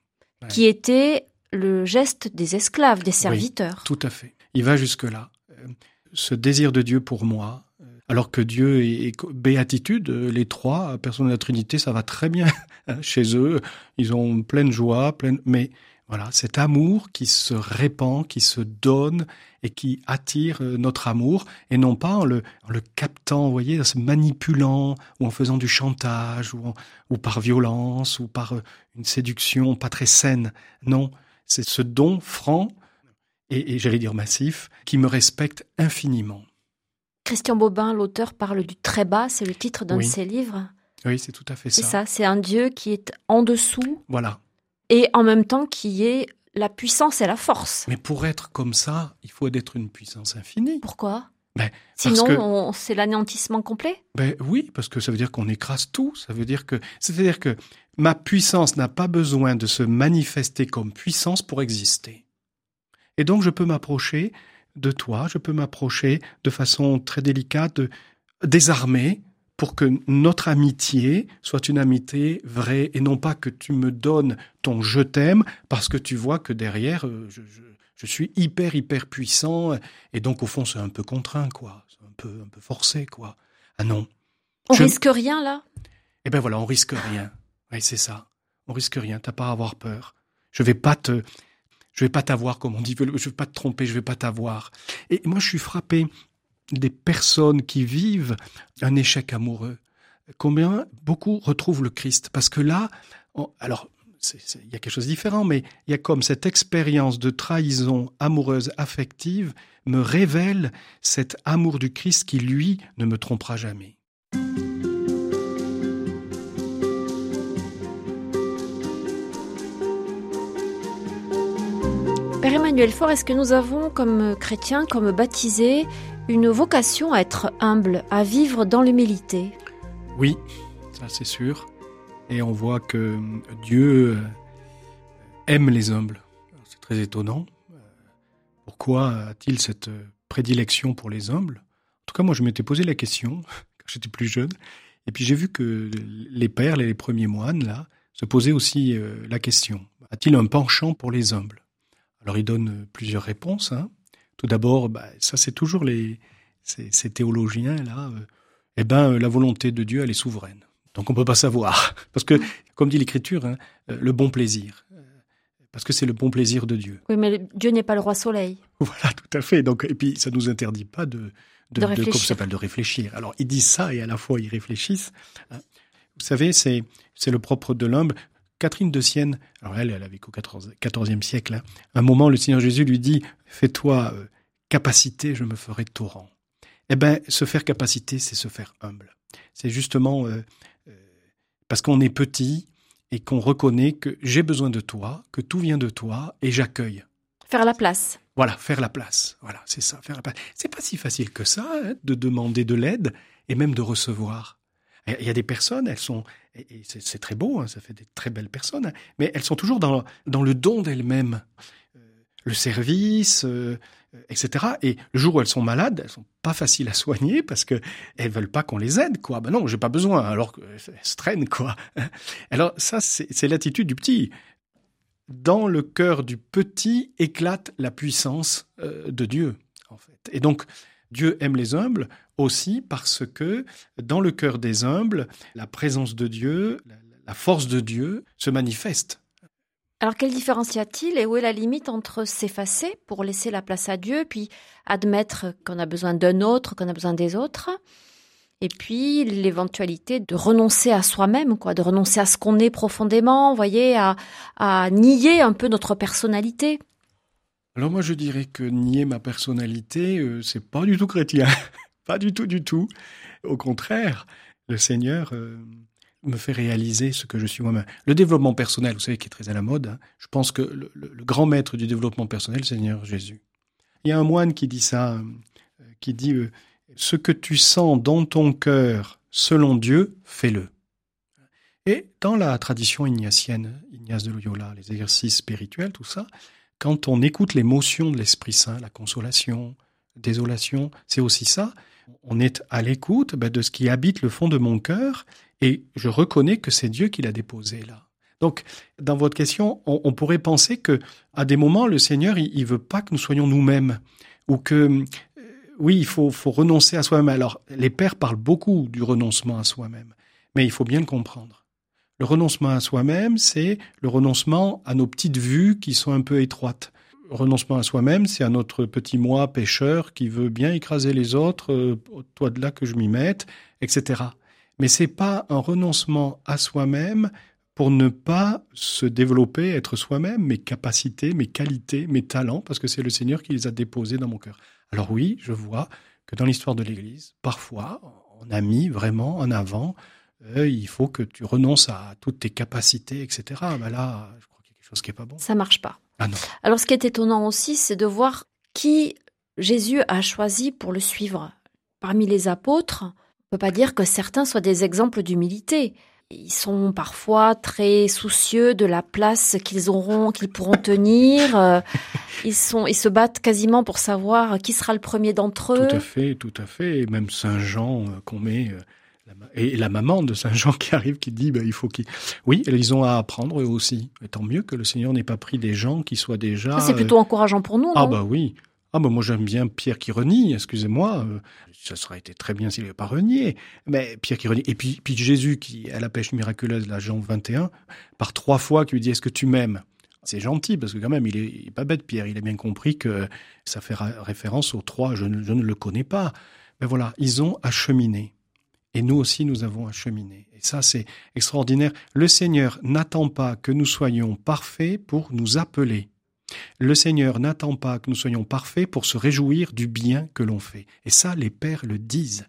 Qui était le geste des esclaves, des serviteurs. tout à fait. Il va jusque-là. Euh, ce désir de Dieu pour moi, alors que Dieu est, béatitude, les trois personnes de la Trinité, ça va très bien chez eux. Ils ont pleine joie, pleine, mais voilà, cet amour qui se répand, qui se donne et qui attire euh, notre amour, et non pas en le, le captant, vous voyez, en se manipulant, ou en faisant du chantage, ou, ou par violence, ou par euh, une séduction pas très saine. Non, c'est ce don franc, et, j'allais dire massif, qui me respecte infiniment. Christian Bobin, l'auteur, parle du très bas, c'est le titre d'un de ses livres. Oui, c'est tout à fait ça. C'est ça, c'est un Dieu qui est en dessous. Voilà et en même temps qui est la puissance et la force. Mais pour être comme ça, il faut être une puissance infinie. Pourquoi? Ben, Sinon, c'est l'anéantissement complet? Ben, Oui, parce que ça veut dire qu'on écrase tout. Ça veut dire que, c'est-à-dire que ma puissance n'a pas besoin de se manifester comme puissance pour exister. Et donc, je peux m'approcher de toi, je peux m'approcher de façon très délicate, de, désarmée, pour que notre amitié soit une amitié vraie et non pas que tu me donnes ton je t'aime parce que tu vois que derrière euh, je, suis hyper hyper puissant et donc au fond c'est un peu contraint quoi, c'est un peu un peu forcé quoi. Ah non. On risque rien là? Eh ben voilà, on risque rien. Oui, c'est ça. On risque rien, t'as pas à avoir peur. Je vais pas te je vais pas t'avoir comme on dit, je vais pas te tromper, je vais pas t'avoir. Et moi je suis frappé des personnes qui vivent un échec amoureux, combien beaucoup retrouvent le Christ? Parce que là, alors, il y a quelque chose de différent, mais il y a comme cette expérience de trahison amoureuse, affective, me révèle cet amour du Christ qui, lui, ne me trompera jamais. Père Emmanuel Faure, est-ce que nous avons, comme chrétiens, comme baptisés, une vocation à être humble, à vivre dans l'humilité. Oui, ça c'est sûr. Et on voit que Dieu euh, aime les humbles. C'est très étonnant. Euh, pourquoi a-t-il cette prédilection pour les humbles? En tout cas, moi, je m'étais posé la question quand j'étais plus jeune. Et puis j'ai vu que les pères, les premiers moines, là, se posaient aussi euh, la question. A-t-il un penchant pour les humbles? Alors il donne plusieurs réponses. Hein. Tout d'abord, bah, ça c'est toujours les, ces, théologiens-là. Euh, eh ben, la volonté de Dieu, elle est souveraine. Donc on ne peut pas savoir. Parce que, comme dit l'Écriture, hein, euh, le bon plaisir. Euh, parce que c'est le bon plaisir de Dieu. Oui, mais Dieu n'est pas le roi soleil. Voilà, tout à fait. Donc, et puis, ça ne nous interdit pas de, de, réfléchir. de réfléchir. Alors, ils disent ça et à la fois ils réfléchissent. Hein. Vous savez, c'est, c'est le propre de l'homme. Catherine de Sienne, alors elle, elle a vécu au XIVe siècle. Hein. un moment, le Seigneur Jésus lui dit Fais-toi euh, capacité, je me ferai torrent. Eh bien, se faire capacité, c'est se faire humble. C'est justement euh, euh, parce qu'on est petit et qu'on reconnaît que j'ai besoin de toi, que tout vient de toi et j'accueille. Faire la place. Voilà, faire la place. Voilà, c'est ça, faire la place. C'est pas si facile que ça hein, de demander de l'aide et même de recevoir. Il y a des personnes, elles sont, et c'est très beau, hein, ça fait des très belles personnes, hein, mais elles sont toujours dans, dans le don d'elles-mêmes, euh, le service, euh, etc. Et le jour où elles sont malades, elles sont pas faciles à soigner parce que elles veulent pas qu'on les aide, quoi. Ben non, j'ai pas besoin, alors qu'elles se traînent, quoi. Alors ça, c'est l'attitude du petit. Dans le cœur du petit éclate la puissance euh, de Dieu, en fait. Et donc, Dieu aime les humbles aussi parce que dans le cœur des humbles, la présence de Dieu, la force de Dieu se manifeste. Alors quelle différence y a-t-il et où est la limite entre s'effacer pour laisser la place à Dieu, puis admettre qu'on a besoin d'un autre, qu'on a besoin des autres, et puis l'éventualité de renoncer à soi-même, quoi, de renoncer à ce qu'on est profondément, voyez, à, à nier un peu notre personnalité? Alors moi je dirais que nier ma personnalité, euh, c'est pas du tout chrétien, pas du tout du tout. Au contraire, le Seigneur euh, me fait réaliser ce que je suis moi-même. Le développement personnel, vous savez, qui est très à la mode. Hein, je pense que le, grand maître du développement personnel, le Seigneur Jésus. Il y a un moine qui dit ça, euh, qui dit ce que tu sens dans ton cœur, selon Dieu, fais-le. Et dans la tradition ignatienne, Ignace de Loyola, les exercices spirituels, tout ça, quand on écoute l'émotion de l'Esprit Saint, la consolation, désolation, c'est aussi ça. On est à l'écoute ben, de ce qui habite le fond de mon cœur et je reconnais que c'est Dieu qui l'a déposé là. Donc, dans votre question, on, pourrait penser que à des moments, le Seigneur, il, il veut pas que nous soyons nous-mêmes ou que euh, oui, il faut, faut renoncer à soi-même. Alors, les pères parlent beaucoup du renoncement à soi-même, mais il faut bien le comprendre. Le renoncement à soi-même, c'est le renoncement à nos petites vues qui sont un peu étroites renoncement à soi-même, c'est à notre petit moi pécheur qui veut bien écraser les autres, euh, toi de là que je m'y mette, etc. Mais c'est pas un renoncement à soi-même pour ne pas se développer, être soi-même, mes capacités, mes qualités, mes talents, parce que c'est le Seigneur qui les a déposés dans mon cœur. Alors oui, je vois que dans l'histoire de l'Église, parfois, on a mis vraiment en avant, il faut que tu renonces à toutes tes capacités, etc. Ben là, je crois qu'il y a quelque chose qui n'est pas bon. Ça marche pas. Ah non. Alors ce qui est étonnant aussi, c'est de voir qui Jésus a choisi pour le suivre. Parmi les apôtres, on ne peut pas dire que certains soient des exemples d'humilité. Ils sont parfois très soucieux de la place qu'ils auront, qu'ils pourront tenir. Euh, ils sont, ils se battent quasiment pour savoir qui sera le premier d'entre eux. Tout à fait, tout à fait. Et même Saint Jean euh, qu'on met euh, et la maman de Saint Jean qui arrive, qui dit, ben, il faut qu'ils... Oui, ils ont à apprendre eux aussi. Et tant mieux que le Seigneur n'ait pas pris des gens qui soient déjà... c'est plutôt encourageant pour nous, Ah bah oui. Ah bah moi j'aime bien Pierre qui renie, excusez-moi. Euh, ça serait été très bien s'il n'avait pas renié. Mais Pierre qui renie. Et puis, puis Jésus qui, à la pêche miraculeuse, la Jean 21, par trois fois qui lui dit, est-ce que tu m'aimes? C'est gentil parce que quand même, il est, pas bête, Pierre. Il a bien compris que ça fait référence aux trois. Je ne, je ne le connais pas. Mais voilà, ils ont acheminé. Et nous aussi, nous avons acheminé. Et ça, c'est extraordinaire. Le Seigneur n'attend pas que nous soyons parfaits pour nous appeler. Le Seigneur n'attend pas que nous soyons parfaits pour se réjouir du bien que l'on fait. Et ça, les pères le disent.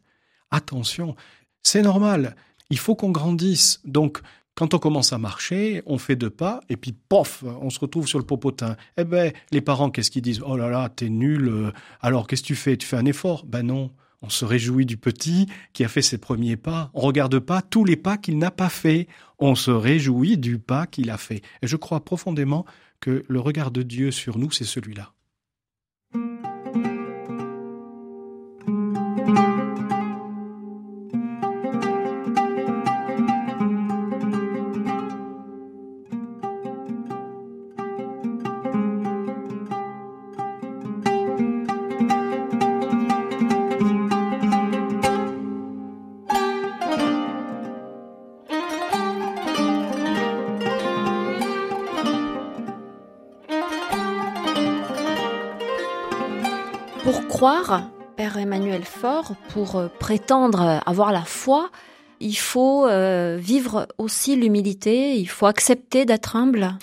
Attention, c'est normal. Il faut qu'on grandisse. Donc, quand on commence à marcher, on fait deux pas, et puis pof, on se retrouve sur le popotin. Eh ben, les parents, qu'est-ce qu'ils disent? Oh là là, t'es nul. Euh, alors, qu'est-ce que tu fais? Tu fais un effort? Ben non. On se réjouit du petit qui a fait ses premiers pas. On regarde pas tous les pas qu'il n'a pas fait. On se réjouit du pas qu'il a fait. Et je crois profondément que le regard de Dieu sur nous, c'est celui-là. Pour euh, prétendre avoir la foi, il faut euh, vivre aussi l'humilité, il faut accepter d'être humble.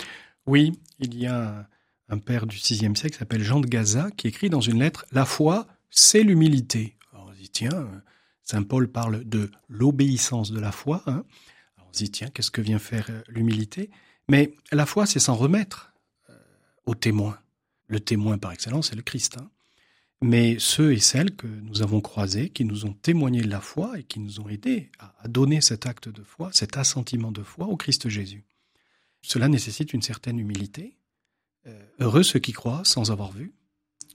Oui, il y a un père du VIe siècle qui s'appelle Jean de Gaza qui écrit dans une lettre La foi, c'est l'humilité. on se dit tiens, Saint Paul parle de l'obéissance de la foi. Hein. on se dit tiens, qu'est-ce que vient faire euh, l'humilité? Mais la foi, c'est s'en remettre au témoin. Le témoin par excellence, c'est le Christ. Hein mais ceux et celles que nous avons croisés, qui nous ont témoigné de la foi et qui nous ont aidés à donner cet acte de foi, cet assentiment de foi au Christ Jésus. Cela nécessite une certaine humilité. Euh, heureux ceux qui croient sans avoir vu.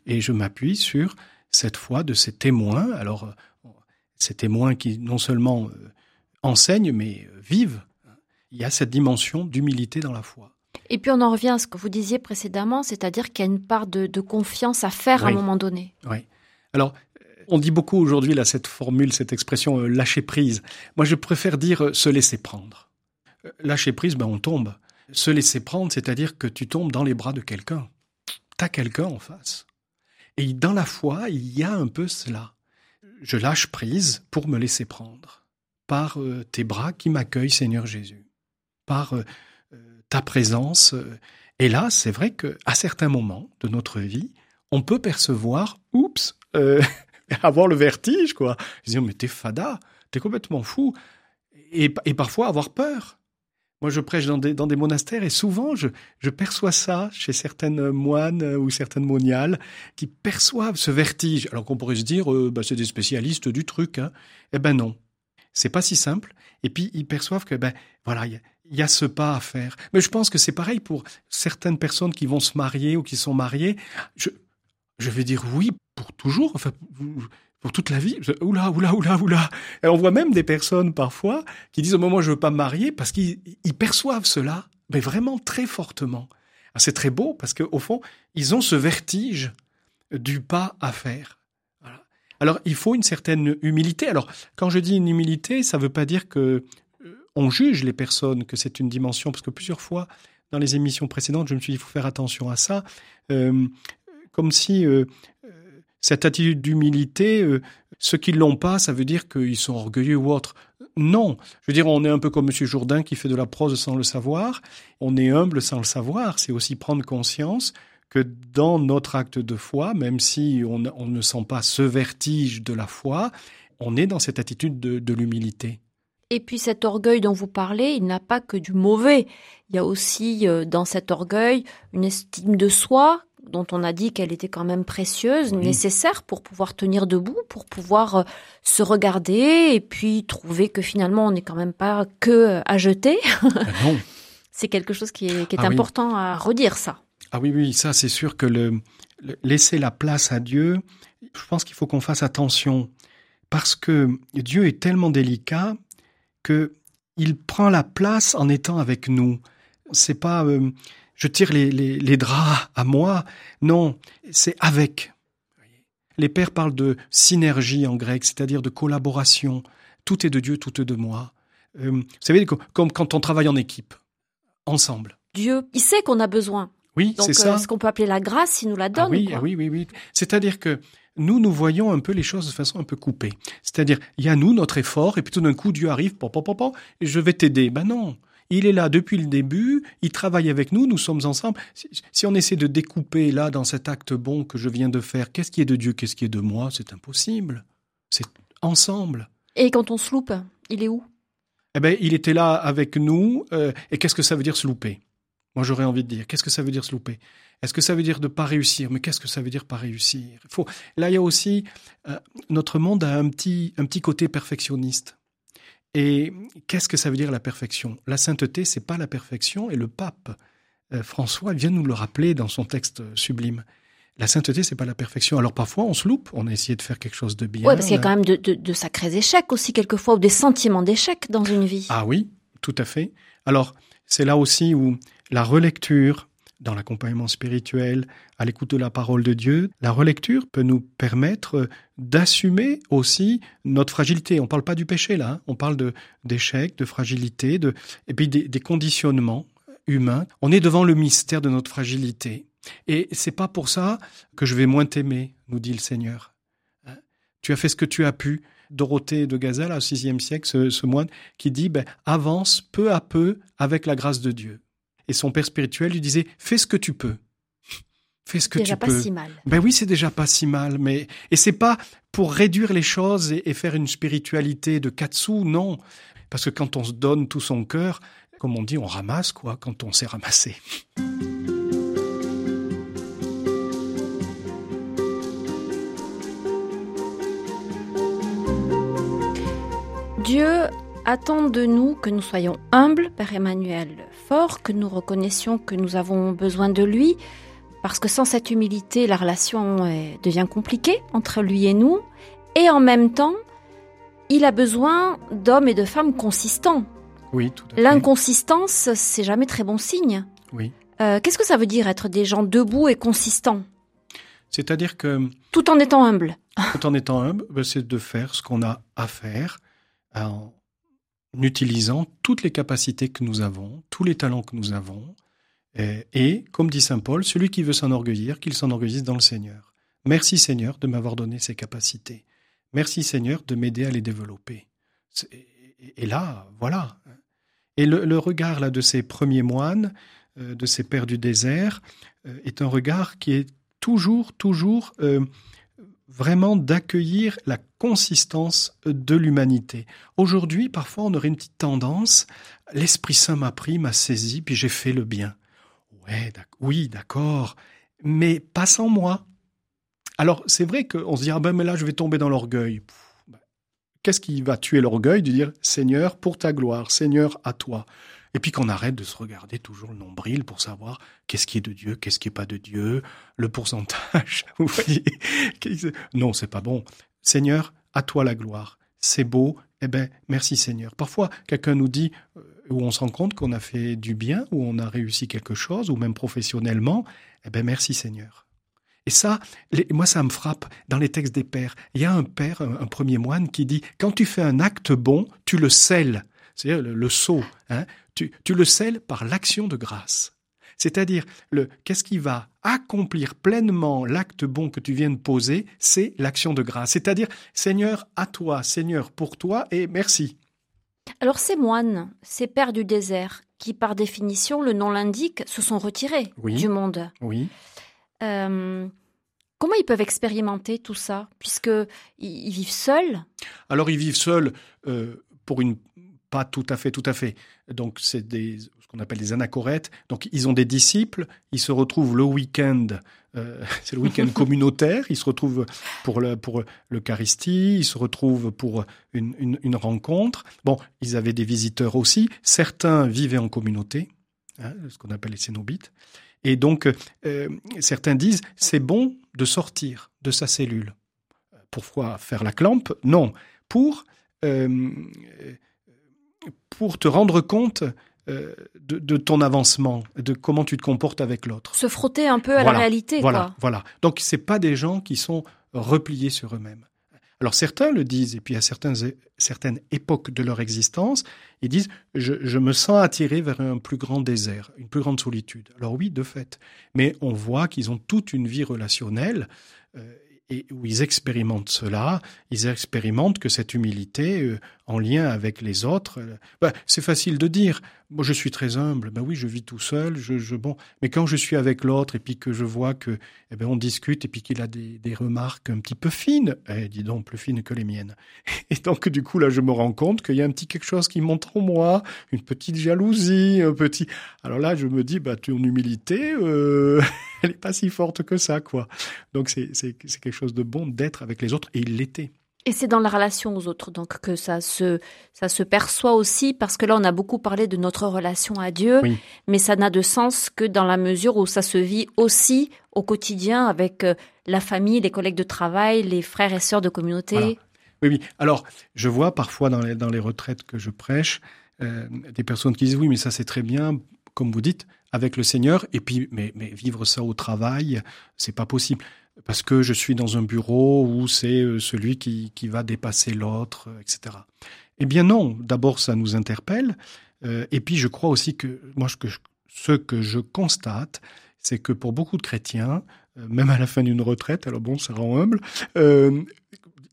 Et je m'appuie sur cette foi de ces témoins. Alors, euh, ces témoins qui non seulement euh, enseignent, mais vivent. Il y a cette dimension d'humilité dans la foi. Et puis on en revient à ce que vous disiez précédemment, c'est-à-dire qu'il y a une part de, confiance à faire à un moment donné. Oui. Alors, on dit beaucoup aujourd'hui là cette formule, cette expression euh, lâcher prise. Moi, je préfère dire euh, se laisser prendre. Euh, lâcher prise, ben on tombe. Se laisser prendre, c'est-à-dire que tu tombes dans les bras de quelqu'un. Tu as quelqu'un en face. Et dans la foi, il y a un peu cela. Je lâche prise pour me laisser prendre par tes bras qui m'accueillent, Seigneur Jésus. Par ta présence. Euh, et là, c'est vrai que à certains moments de notre vie, on peut percevoir, oups, euh, avoir le vertige, quoi. Dire, mais t'es fada, t'es complètement fou. Et, parfois avoir peur. Moi, je prêche dans des, dans des monastères et souvent, je, je perçois ça chez certaines moines ou certaines moniales qui perçoivent ce vertige. Alors qu'on pourrait se dire, euh, bah, c'est des spécialistes du truc. Hein. Eh ben non, c'est pas si simple. Et puis ils perçoivent que ben voilà, il il y a ce pas à faire. Mais je pense que c'est pareil pour certaines personnes qui vont se marier ou qui sont mariées. Je, je vais dire oui pour toujours, enfin, pour toute la vie. Oula, oula, oula, oula. Et on voit même des personnes parfois qui disent, moi, je veux pas me marier parce qu'ils perçoivent cela, mais vraiment très fortement. Ah, c'est très beau parce qu'au fond, ils ont ce vertige du pas à faire. Alors, il faut une certaine humilité. Alors, quand je dis une humilité, ça ne veut pas dire que on juge les personnes, que c'est une dimension, parce que plusieurs fois, dans les émissions précédentes, je me suis dit, il faut faire attention à ça. Euh, comme si euh, cette attitude d'humilité, ceux qui l'ont pas, ça veut dire qu'ils sont orgueilleux ou autre. Non, je veux dire, on est un peu comme M. Jourdain qui fait de la prose sans le savoir. On est humble sans le savoir. C'est aussi prendre conscience que dans notre acte de foi, même si on, ne sent pas ce vertige de la foi, on est dans cette attitude de, l'humilité. Et puis cet orgueil dont vous parlez, il n'a pas que du mauvais. Il y a aussi euh, dans cet orgueil une estime de soi dont on a dit qu'elle était quand même précieuse, nécessaire pour pouvoir tenir debout, pour pouvoir euh, se regarder et puis trouver que finalement on n'est quand même pas que euh, à jeter. non. C'est quelque chose qui est, ah important à redire, ça. Ah oui, oui, ça c'est sûr que le, laisser la place à Dieu, je pense qu'il faut qu'on fasse attention parce que Dieu est tellement délicat que il prend la place en étant avec nous. C'est pas euh, je tire les, les, draps à moi, non, c'est avec. Les pères parlent de synergie en grec, c'est-à-dire de collaboration. Tout est de Dieu, tout est de moi. Euh, vous savez, comme quand on travaille en équipe, ensemble. Dieu, il sait qu'on a besoin. Oui, c'est ça. Euh, ce qu'on peut appeler la grâce, il nous la donne. Ah oui, oui, oui, oui. C'est-à-dire que nous, nous voyons un peu les choses de façon un peu coupée. C'est-à-dire, il y a nous, notre effort, et puis tout d'un coup, Dieu arrive, pop, pop, pop, et je vais t'aider. Ben non. Il est là depuis le début, il travaille avec nous, nous sommes ensemble. Si on essaie de découper là, dans cet acte bon que je viens de faire, qu'est-ce qui est de Dieu, qu'est-ce qui est de moi, c'est impossible. C'est ensemble. Et quand on se loupe, il est où? Eh ben, il était là avec nous, euh, et qu'est-ce que ça veut dire se louper? Moi, j'aurais envie de dire, qu'est-ce que ça veut dire se louper? Est-ce que ça veut dire de pas réussir? Mais qu'est-ce que ça veut dire pas réussir? Faut... Là, il y a aussi euh, notre monde a un petit un petit côté perfectionniste. Et qu'est-ce que ça veut dire la perfection? La sainteté, c'est pas la perfection. Et le pape euh, François vient nous le rappeler dans son texte sublime. La sainteté, c'est pas la perfection. Alors parfois, on se loupe, on a essayé de faire quelque chose de bien. Oui, parce qu'il y a quand même de, de, de sacrés échecs aussi, quelquefois, ou des sentiments d'échec dans une vie. Ah oui, tout à fait. Alors, c'est là aussi où la relecture dans l'accompagnement spirituel, à l'écoute de la parole de Dieu, la relecture peut nous permettre d'assumer aussi notre fragilité. On ne parle pas du péché là, hein. on parle de d'échec, de fragilité, et puis des, conditionnements humains. On est devant le mystère de notre fragilité. Et c'est pas pour ça que je vais moins t'aimer, nous dit le Seigneur. Hein. Tu as fait ce que tu as pu. Dorothée de Gazelle, au VIe siècle, ce, moine, qui dit ben, avance peu à peu avec la grâce de Dieu. Et son père spirituel lui disait Fais ce que tu peux. Fais ce que déjà tu pas si mal. Ben oui, c'est déjà pas si mal, mais et c'est pas pour réduire les choses et, faire une spiritualité de katsu, non, parce que quand on se donne tout son cœur, comme on dit, on ramasse quoi, quand on sait ramasser. Dieu attend de nous que nous soyons humbles, Père Emmanuel, fort, que nous reconnaissions que nous avons besoin de lui, parce que sans cette humilité, la relation devient compliquée entre lui et nous, et en même temps, il a besoin d'hommes et de femmes consistants. Oui, tout à fait. L'inconsistance, c'est jamais très bon signe. Oui. Euh, qu'est-ce que ça veut dire être des gens debout et consistants? C'est-à-dire que... Tout en étant humble. Tout en étant humble, ben, c'est de faire ce qu'on a à faire en utilisant toutes les capacités que nous avons, tous les talents que nous avons. Et, comme dit Saint Paul, celui qui veut s'enorgueillir, qu'il s'enorgueillisse dans le Seigneur. Merci Seigneur de m'avoir donné ces capacités. Merci Seigneur de m'aider à les développer. Et là, voilà. Et le, regard là de ces premiers moines, euh, de ces pères du désert, euh, est un regard qui est toujours, toujours euh, vraiment d'accueillir la consistance de l'humanité. Aujourd'hui, parfois, on aurait une petite tendance, l'Esprit Saint m'a pris, m'a saisi, puis j'ai fait le bien. Oui, d'accord, mais pas sans moi. Alors, c'est vrai qu'on se dit, ah ben, là, je vais tomber dans l'orgueil. Ben, qu'est-ce qui va tuer l'orgueil de dire, Seigneur, pour ta gloire, Seigneur, à toi Et puis qu'on arrête de se regarder toujours le nombril pour savoir qu'est-ce qui est de Dieu, qu'est-ce qui est pas de Dieu, le pourcentage. Vous voyez Non, c'est pas bon. Seigneur, à toi la gloire. C'est beau. Eh ben, merci Seigneur. Parfois, quelqu'un nous dit euh, où on se rend compte qu'on a fait du bien, où on a réussi quelque chose, ou même professionnellement. Eh ben, merci Seigneur. Et ça, moi, ça me frappe dans les textes des pères. Il y a un père, un, premier moine, qui dit quand tu fais un acte bon, tu le scelles. C'est-à-dire le, le sceau. Hein, tu, tu le scelles par l'action de grâce. C'est-à-dire, le qu'est-ce qui va accomplir pleinement l'acte bon que tu viens de poser, c'est l'action de grâce. C'est-à-dire, Seigneur, à toi, Seigneur, pour toi, et merci. Alors ces moines, ces pères du désert, qui par définition, le nom l'indique, se sont retirés du monde. Oui. Euh, comment ils peuvent expérimenter tout ça, puisque ils, vivent seuls? Alors ils vivent seuls euh, pour une pas tout à fait, tout à fait. Donc c'est des qu'on appelle des anachorètes. Donc ils ont des disciples, ils se retrouvent le week-end, euh, c'est le week-end communautaire, ils se retrouvent pour le pour l'Eucharistie, ils se retrouvent pour une, une, une, rencontre. Bon, ils avaient des visiteurs aussi. Certains vivaient en communauté, hein, ce qu'on appelle les cénobites. Et donc euh, certains disent c'est bon de sortir de sa cellule. Pourquoi faire la clampe? Non, pour euh, pour te rendre compte euh, de, ton avancement, de comment tu te comportes avec l'autre. Se frotter un peu à la réalité. Voilà, quoi. voilà. Donc c'est pas des gens qui sont repliés sur eux-mêmes. Alors certains le disent, et puis à certaines, certaines époques de leur existence, ils disent je, je, me sens attiré vers un plus grand désert, une plus grande solitude. Alors oui, de fait, mais on voit qu'ils ont toute une vie relationnelle. Euh, où ils expérimentent cela, ils expérimentent que cette humilité euh, en lien avec les autres, euh, bah, c'est facile de dire, moi je suis très humble, ben oui je vis tout seul, je, je bon, mais quand je suis avec l'autre et puis que je vois que eh ben on discute et puis qu'il a des, des, remarques un petit peu fines, eh, dis donc plus fines que les miennes, et donc du coup là je me rends compte qu'il y a un petit quelque chose qui monte en moi, une petite jalousie, un petit, alors là je me dis bah ton humilité, euh... elle est pas si forte que ça quoi, donc c'est quelque chose de bon d'être avec les autres et il l'était. Et c'est dans la relation aux autres donc que ça se ça se perçoit aussi parce que là on a beaucoup parlé de notre relation à Dieu, oui. mais ça n'a de sens que dans la mesure où ça se vit aussi au quotidien avec euh, la famille, les collègues de travail, les frères et sœurs de communauté. Voilà. Oui, oui. Alors je vois parfois dans les dans les retraites que je prêche euh, des personnes qui disent oui mais ça c'est très bien comme vous dites avec le Seigneur et puis mais vivre ça au travail c'est pas possible parce que je suis dans un bureau où c'est euh, celui qui, qui va dépasser l'autre, euh, etc. Eh bien non, d'abord ça nous interpelle, euh, et puis je crois aussi que moi ce que je, constate, c'est que pour beaucoup de chrétiens, même à la fin d'une retraite, alors bon, ça rend humble,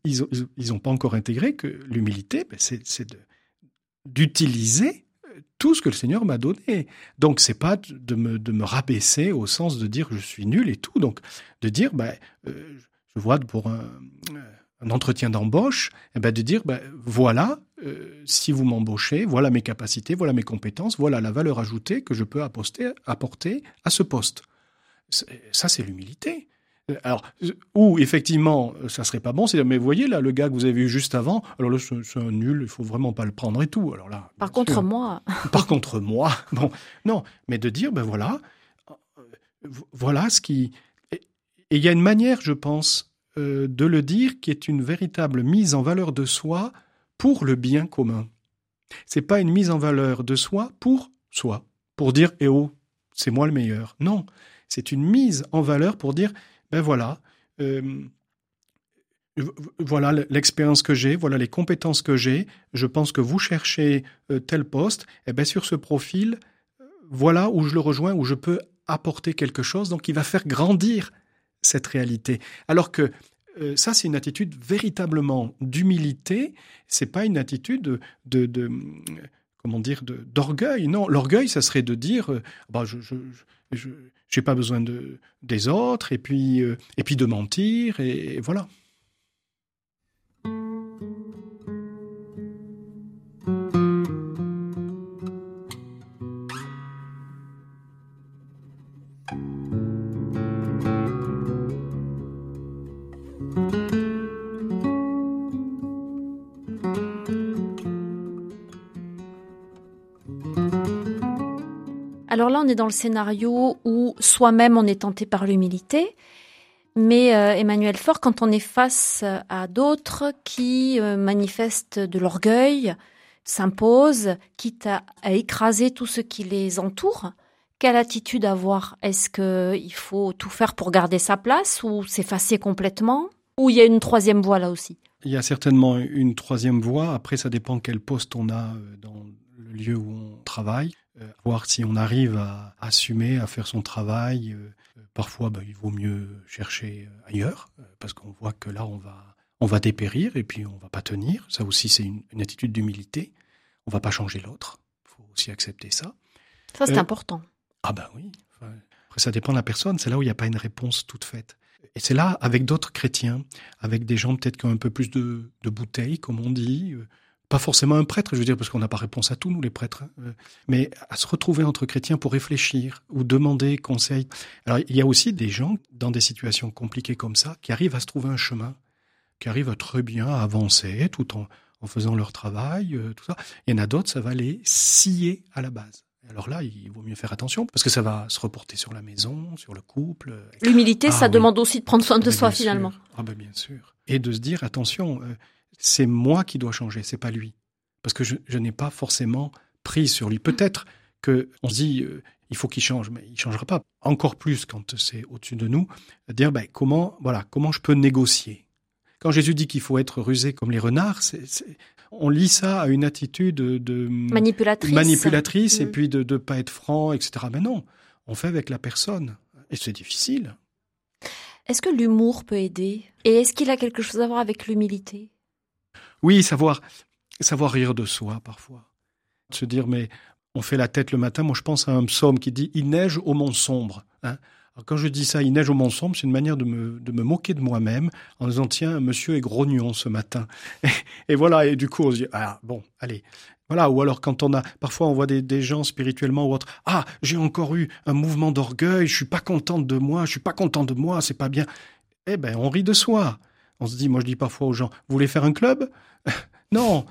ils n'ont pas encore intégré que l'humilité, ben c'est d'utiliser tout ce que le Seigneur m'a donné. Donc c'est pas de me, de me rabaisser au sens de dire je suis nul et tout. Donc de dire ben euh, je vois pour un, un entretien d'embauche, eh ben de dire ben voilà euh, si vous m'embauchez, voilà mes capacités, voilà mes compétences, voilà la valeur ajoutée que je peux apporter, apporter à ce poste. Ça c'est l'humilité. Alors, où effectivement, ça serait pas bon, c'est mais vous voyez là, le gars que vous avez vu juste avant, alors là, c'est un nul, il faut vraiment pas le prendre et tout. Alors là, par contre sûr, moi, par contre moi, bon, non, mais de dire ben voilà, voilà ce qui, et il y a une manière, je pense, euh, de le dire qui est une véritable mise en valeur de soi pour le bien commun. C'est pas une mise en valeur de soi pour soi, pour dire eh oh, c'est moi le meilleur. Non, c'est une mise en valeur pour dire ben voilà, euh, voilà l'expérience que j'ai, voilà les compétences que j'ai. Je pense que vous cherchez euh, tel poste, et eh ben sur ce profil, voilà où je le rejoins, où je peux apporter quelque chose, donc il va faire grandir cette réalité. Alors que euh, ça, c'est une attitude véritablement d'humilité. C'est pas une attitude de, de, de comment dire d'orgueil. Non, l'orgueil, ça serait de dire, euh, bah, je, je, pas besoin de des autres et puis euh, et puis de mentir et voilà. Alors là, on est dans le scénario où soi-même on est tenté par l'humilité, mais euh, Emmanuel Faure, quand on est face à d'autres qui euh, manifestent de l'orgueil, s'imposent, quitte à, écraser tout ce qui les entoure, quelle attitude avoir? Est-ce qu'il faut tout faire pour garder sa place ou s'effacer complètement? Ou il y a une troisième voie là aussi? Il y a certainement une troisième voie. Après, ça dépend quel poste on a euh, dans le lieu où on travaille. Voir si on arrive à assumer, à faire son travail, Parfois, ben, il vaut mieux chercher ailleurs, euh, parce qu'on voit que là, on va, on va dépérir et puis on va pas tenir. Ça aussi, c'est une, attitude d'humilité. On va pas changer l'autre. Il faut aussi accepter ça. Ça, c'est euh, important. Ah ben oui. après, ça dépend de la personne. C'est là où il n'y a pas une réponse toute faite. Et c'est là, avec d'autres chrétiens, avec des gens peut-être qui ont un peu plus de, de bouteilles, comme on dit, euh, pas forcément un prêtre, je veux dire, parce qu'on n'a pas réponse à tout, nous les prêtres, hein, euh, mais à se retrouver entre chrétiens pour réfléchir ou demander conseil. Alors il y a aussi des gens dans des situations compliquées comme ça qui arrivent à se trouver un chemin, qui arrivent à très bien avancer tout en, en faisant leur travail, euh, tout ça. Il y en a d'autres, ça va les scier à la base. Alors là, il vaut mieux faire attention parce que ça va se reporter sur la maison, sur le couple. L'humilité, ah ça demande aussi de prendre soin de soi finalement. Ah ben bien sûr. Et de se dire attention, euh, c'est moi qui dois changer, c'est pas lui. Parce que je, n'ai pas forcément pris sur lui. Peut-être que on se dit euh, il faut qu'il change, mais il changera pas. Encore plus quand c'est au-dessus de nous, dire ben, comment voilà comment je peux négocier? Quand Jésus dit qu'il faut être rusé comme les renards, on lit ça à une attitude de manipulatrice, manipulatrice et mm. puis de ne pas être franc, etc. Mais non, on fait avec la personne et c'est difficile. Est-ce que l'humour peut aider? Et est-ce qu'il a quelque chose à voir avec l'humilité? Oui, savoir, savoir rire de soi parfois. Se dire, mais on fait la tête le matin. Moi, je pense à un psaume qui dit Il neige au mont sombre. Hein. quand je dis ça, il neige au mont sombre, c'est une manière de me, de me moquer de moi-même en disant Tiens, monsieur est grognon ce matin. Et, voilà, et du coup, on se dit Ah, bon, allez. Voilà, ou alors quand on a, parfois on voit des, des gens spirituellement ou autres, ah, j'ai encore eu un mouvement d'orgueil, je suis pas contente de moi, je suis pas content de moi, c'est pas bien. Eh ben, on rit de soi. On se dit, moi je dis parfois aux gens, vous voulez faire un club? Non.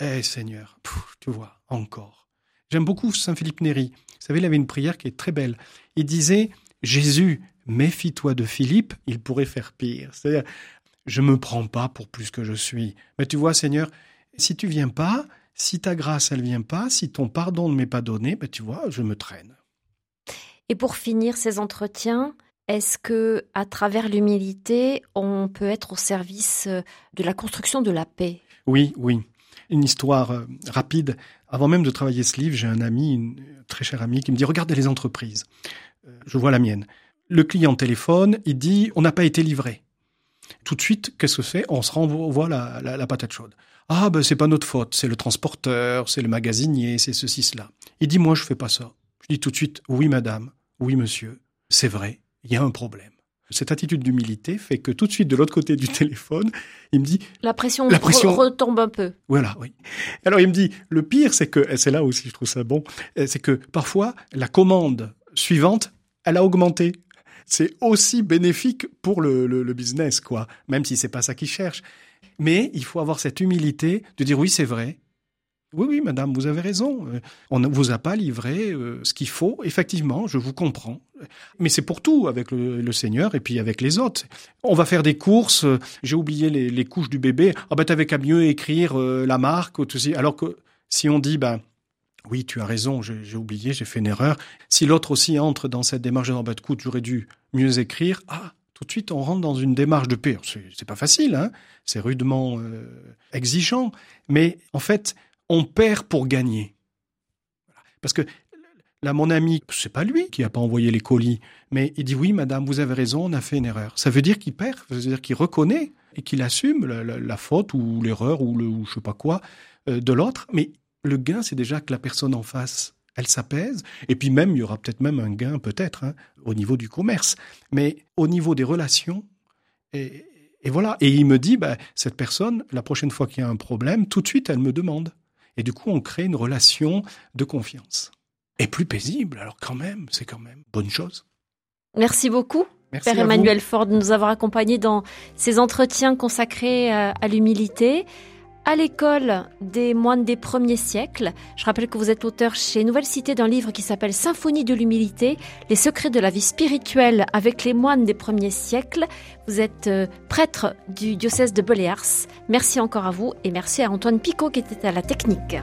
Eh Seigneur, tu vois, encore. J'aime beaucoup Saint Philippe Néri. Vous savez, il avait une prière qui est très belle. Il disait, Jésus, méfie-toi de Philippe, il pourrait faire pire. C'est-à-dire, je me prends pas pour plus que je suis. Mais tu vois, Seigneur, si tu viens pas, si ta grâce elle vient pas, si ton pardon ne m'est pas donné, ben tu vois, je me traîne. Et pour finir ces entretiens, est-ce que, à travers l'humilité, on peut être au service de la construction de la paix? Oui, oui. Une histoire euh, rapide. Avant même de travailler ce livre, j'ai un ami, une très cher ami, qui me dit Regardez les entreprises. Euh, je vois la mienne. Le client téléphone, il dit On n'a pas été livré. Tout de suite, qu'est-ce que c'est? On se renvoie la, la, patate chaude. Ah, ben c'est pas notre faute, c'est le transporteur, c'est le magasinier, c'est ceci, cela. Il dit Moi, je fais pas ça. Je dis tout de suite Oui, madame, oui, monsieur, c'est vrai, il y a un problème cette attitude d'humilité fait que tout de suite, de l'autre côté du téléphone, il me dit... La pression, la pression... retombe un peu. Voilà, oui. Alors il me dit, le pire, c'est que, et c'est là aussi je trouve ça bon, c'est que parfois, la commande suivante, elle a augmenté. C'est aussi bénéfique pour le, le, business, quoi, même si c'est pas ça qu'il cherche. Mais il faut avoir cette humilité de dire oui, c'est vrai, oui, oui, madame, vous avez raison. Euh, on ne vous a pas livré euh, ce qu'il faut. Effectivement, je vous comprends. Mais c'est pour tout avec le, Seigneur et puis avec les autres. On va faire des courses. Euh, j'ai oublié les, couches du bébé. Ah ben t'avais qu'à mieux écrire la marque ou tout. Alors que si on dit ben oui, tu as raison, j'ai oublié, j'ai fait une erreur. Si l'autre aussi entre dans cette démarche de ben, écoute, j'aurais dû mieux écrire. Ah, tout de suite, on rentre dans une démarche de paix. C'est pas facile, hein c'est rudement exigeant. Mais en fait, on perd pour gagner. Parce que là, mon ami, c'est pas lui qui a pas envoyé les colis, mais il dit oui, madame, vous avez raison, on a fait une erreur. Ça veut dire qu'il perd, ça veut dire qu'il reconnaît et qu'il assume la, faute ou l'erreur ou le ou je sais pas quoi euh, de l'autre. Mais le gain, c'est déjà que la personne en face, elle s'apaise. Et puis même, il y aura peut-être même un gain, peut-être, hein, au niveau du commerce. Mais au niveau des relations, et, voilà. Et il me dit, bah, cette personne, la prochaine fois qu'il y a un problème, tout de suite, elle me demande. Et du coup, on crée une relation de confiance. Et plus paisible, alors quand même, c'est quand même bonne chose. Merci beaucoup. Père Emmanuel Ford, de nous avoir accompagnés dans ces entretiens consacrés euh, à l'humilité. À l'école des moines des premiers siècles. Je rappelle que vous êtes auteur chez Nouvelle Cité d'un livre qui s'appelle Symphonie de l'humilité, les secrets de la vie spirituelle avec les moines des premiers siècles. Vous êtes euh, prêtre du diocèse de Beléars. Merci encore à vous et merci à Antoine Picot qui était à la technique.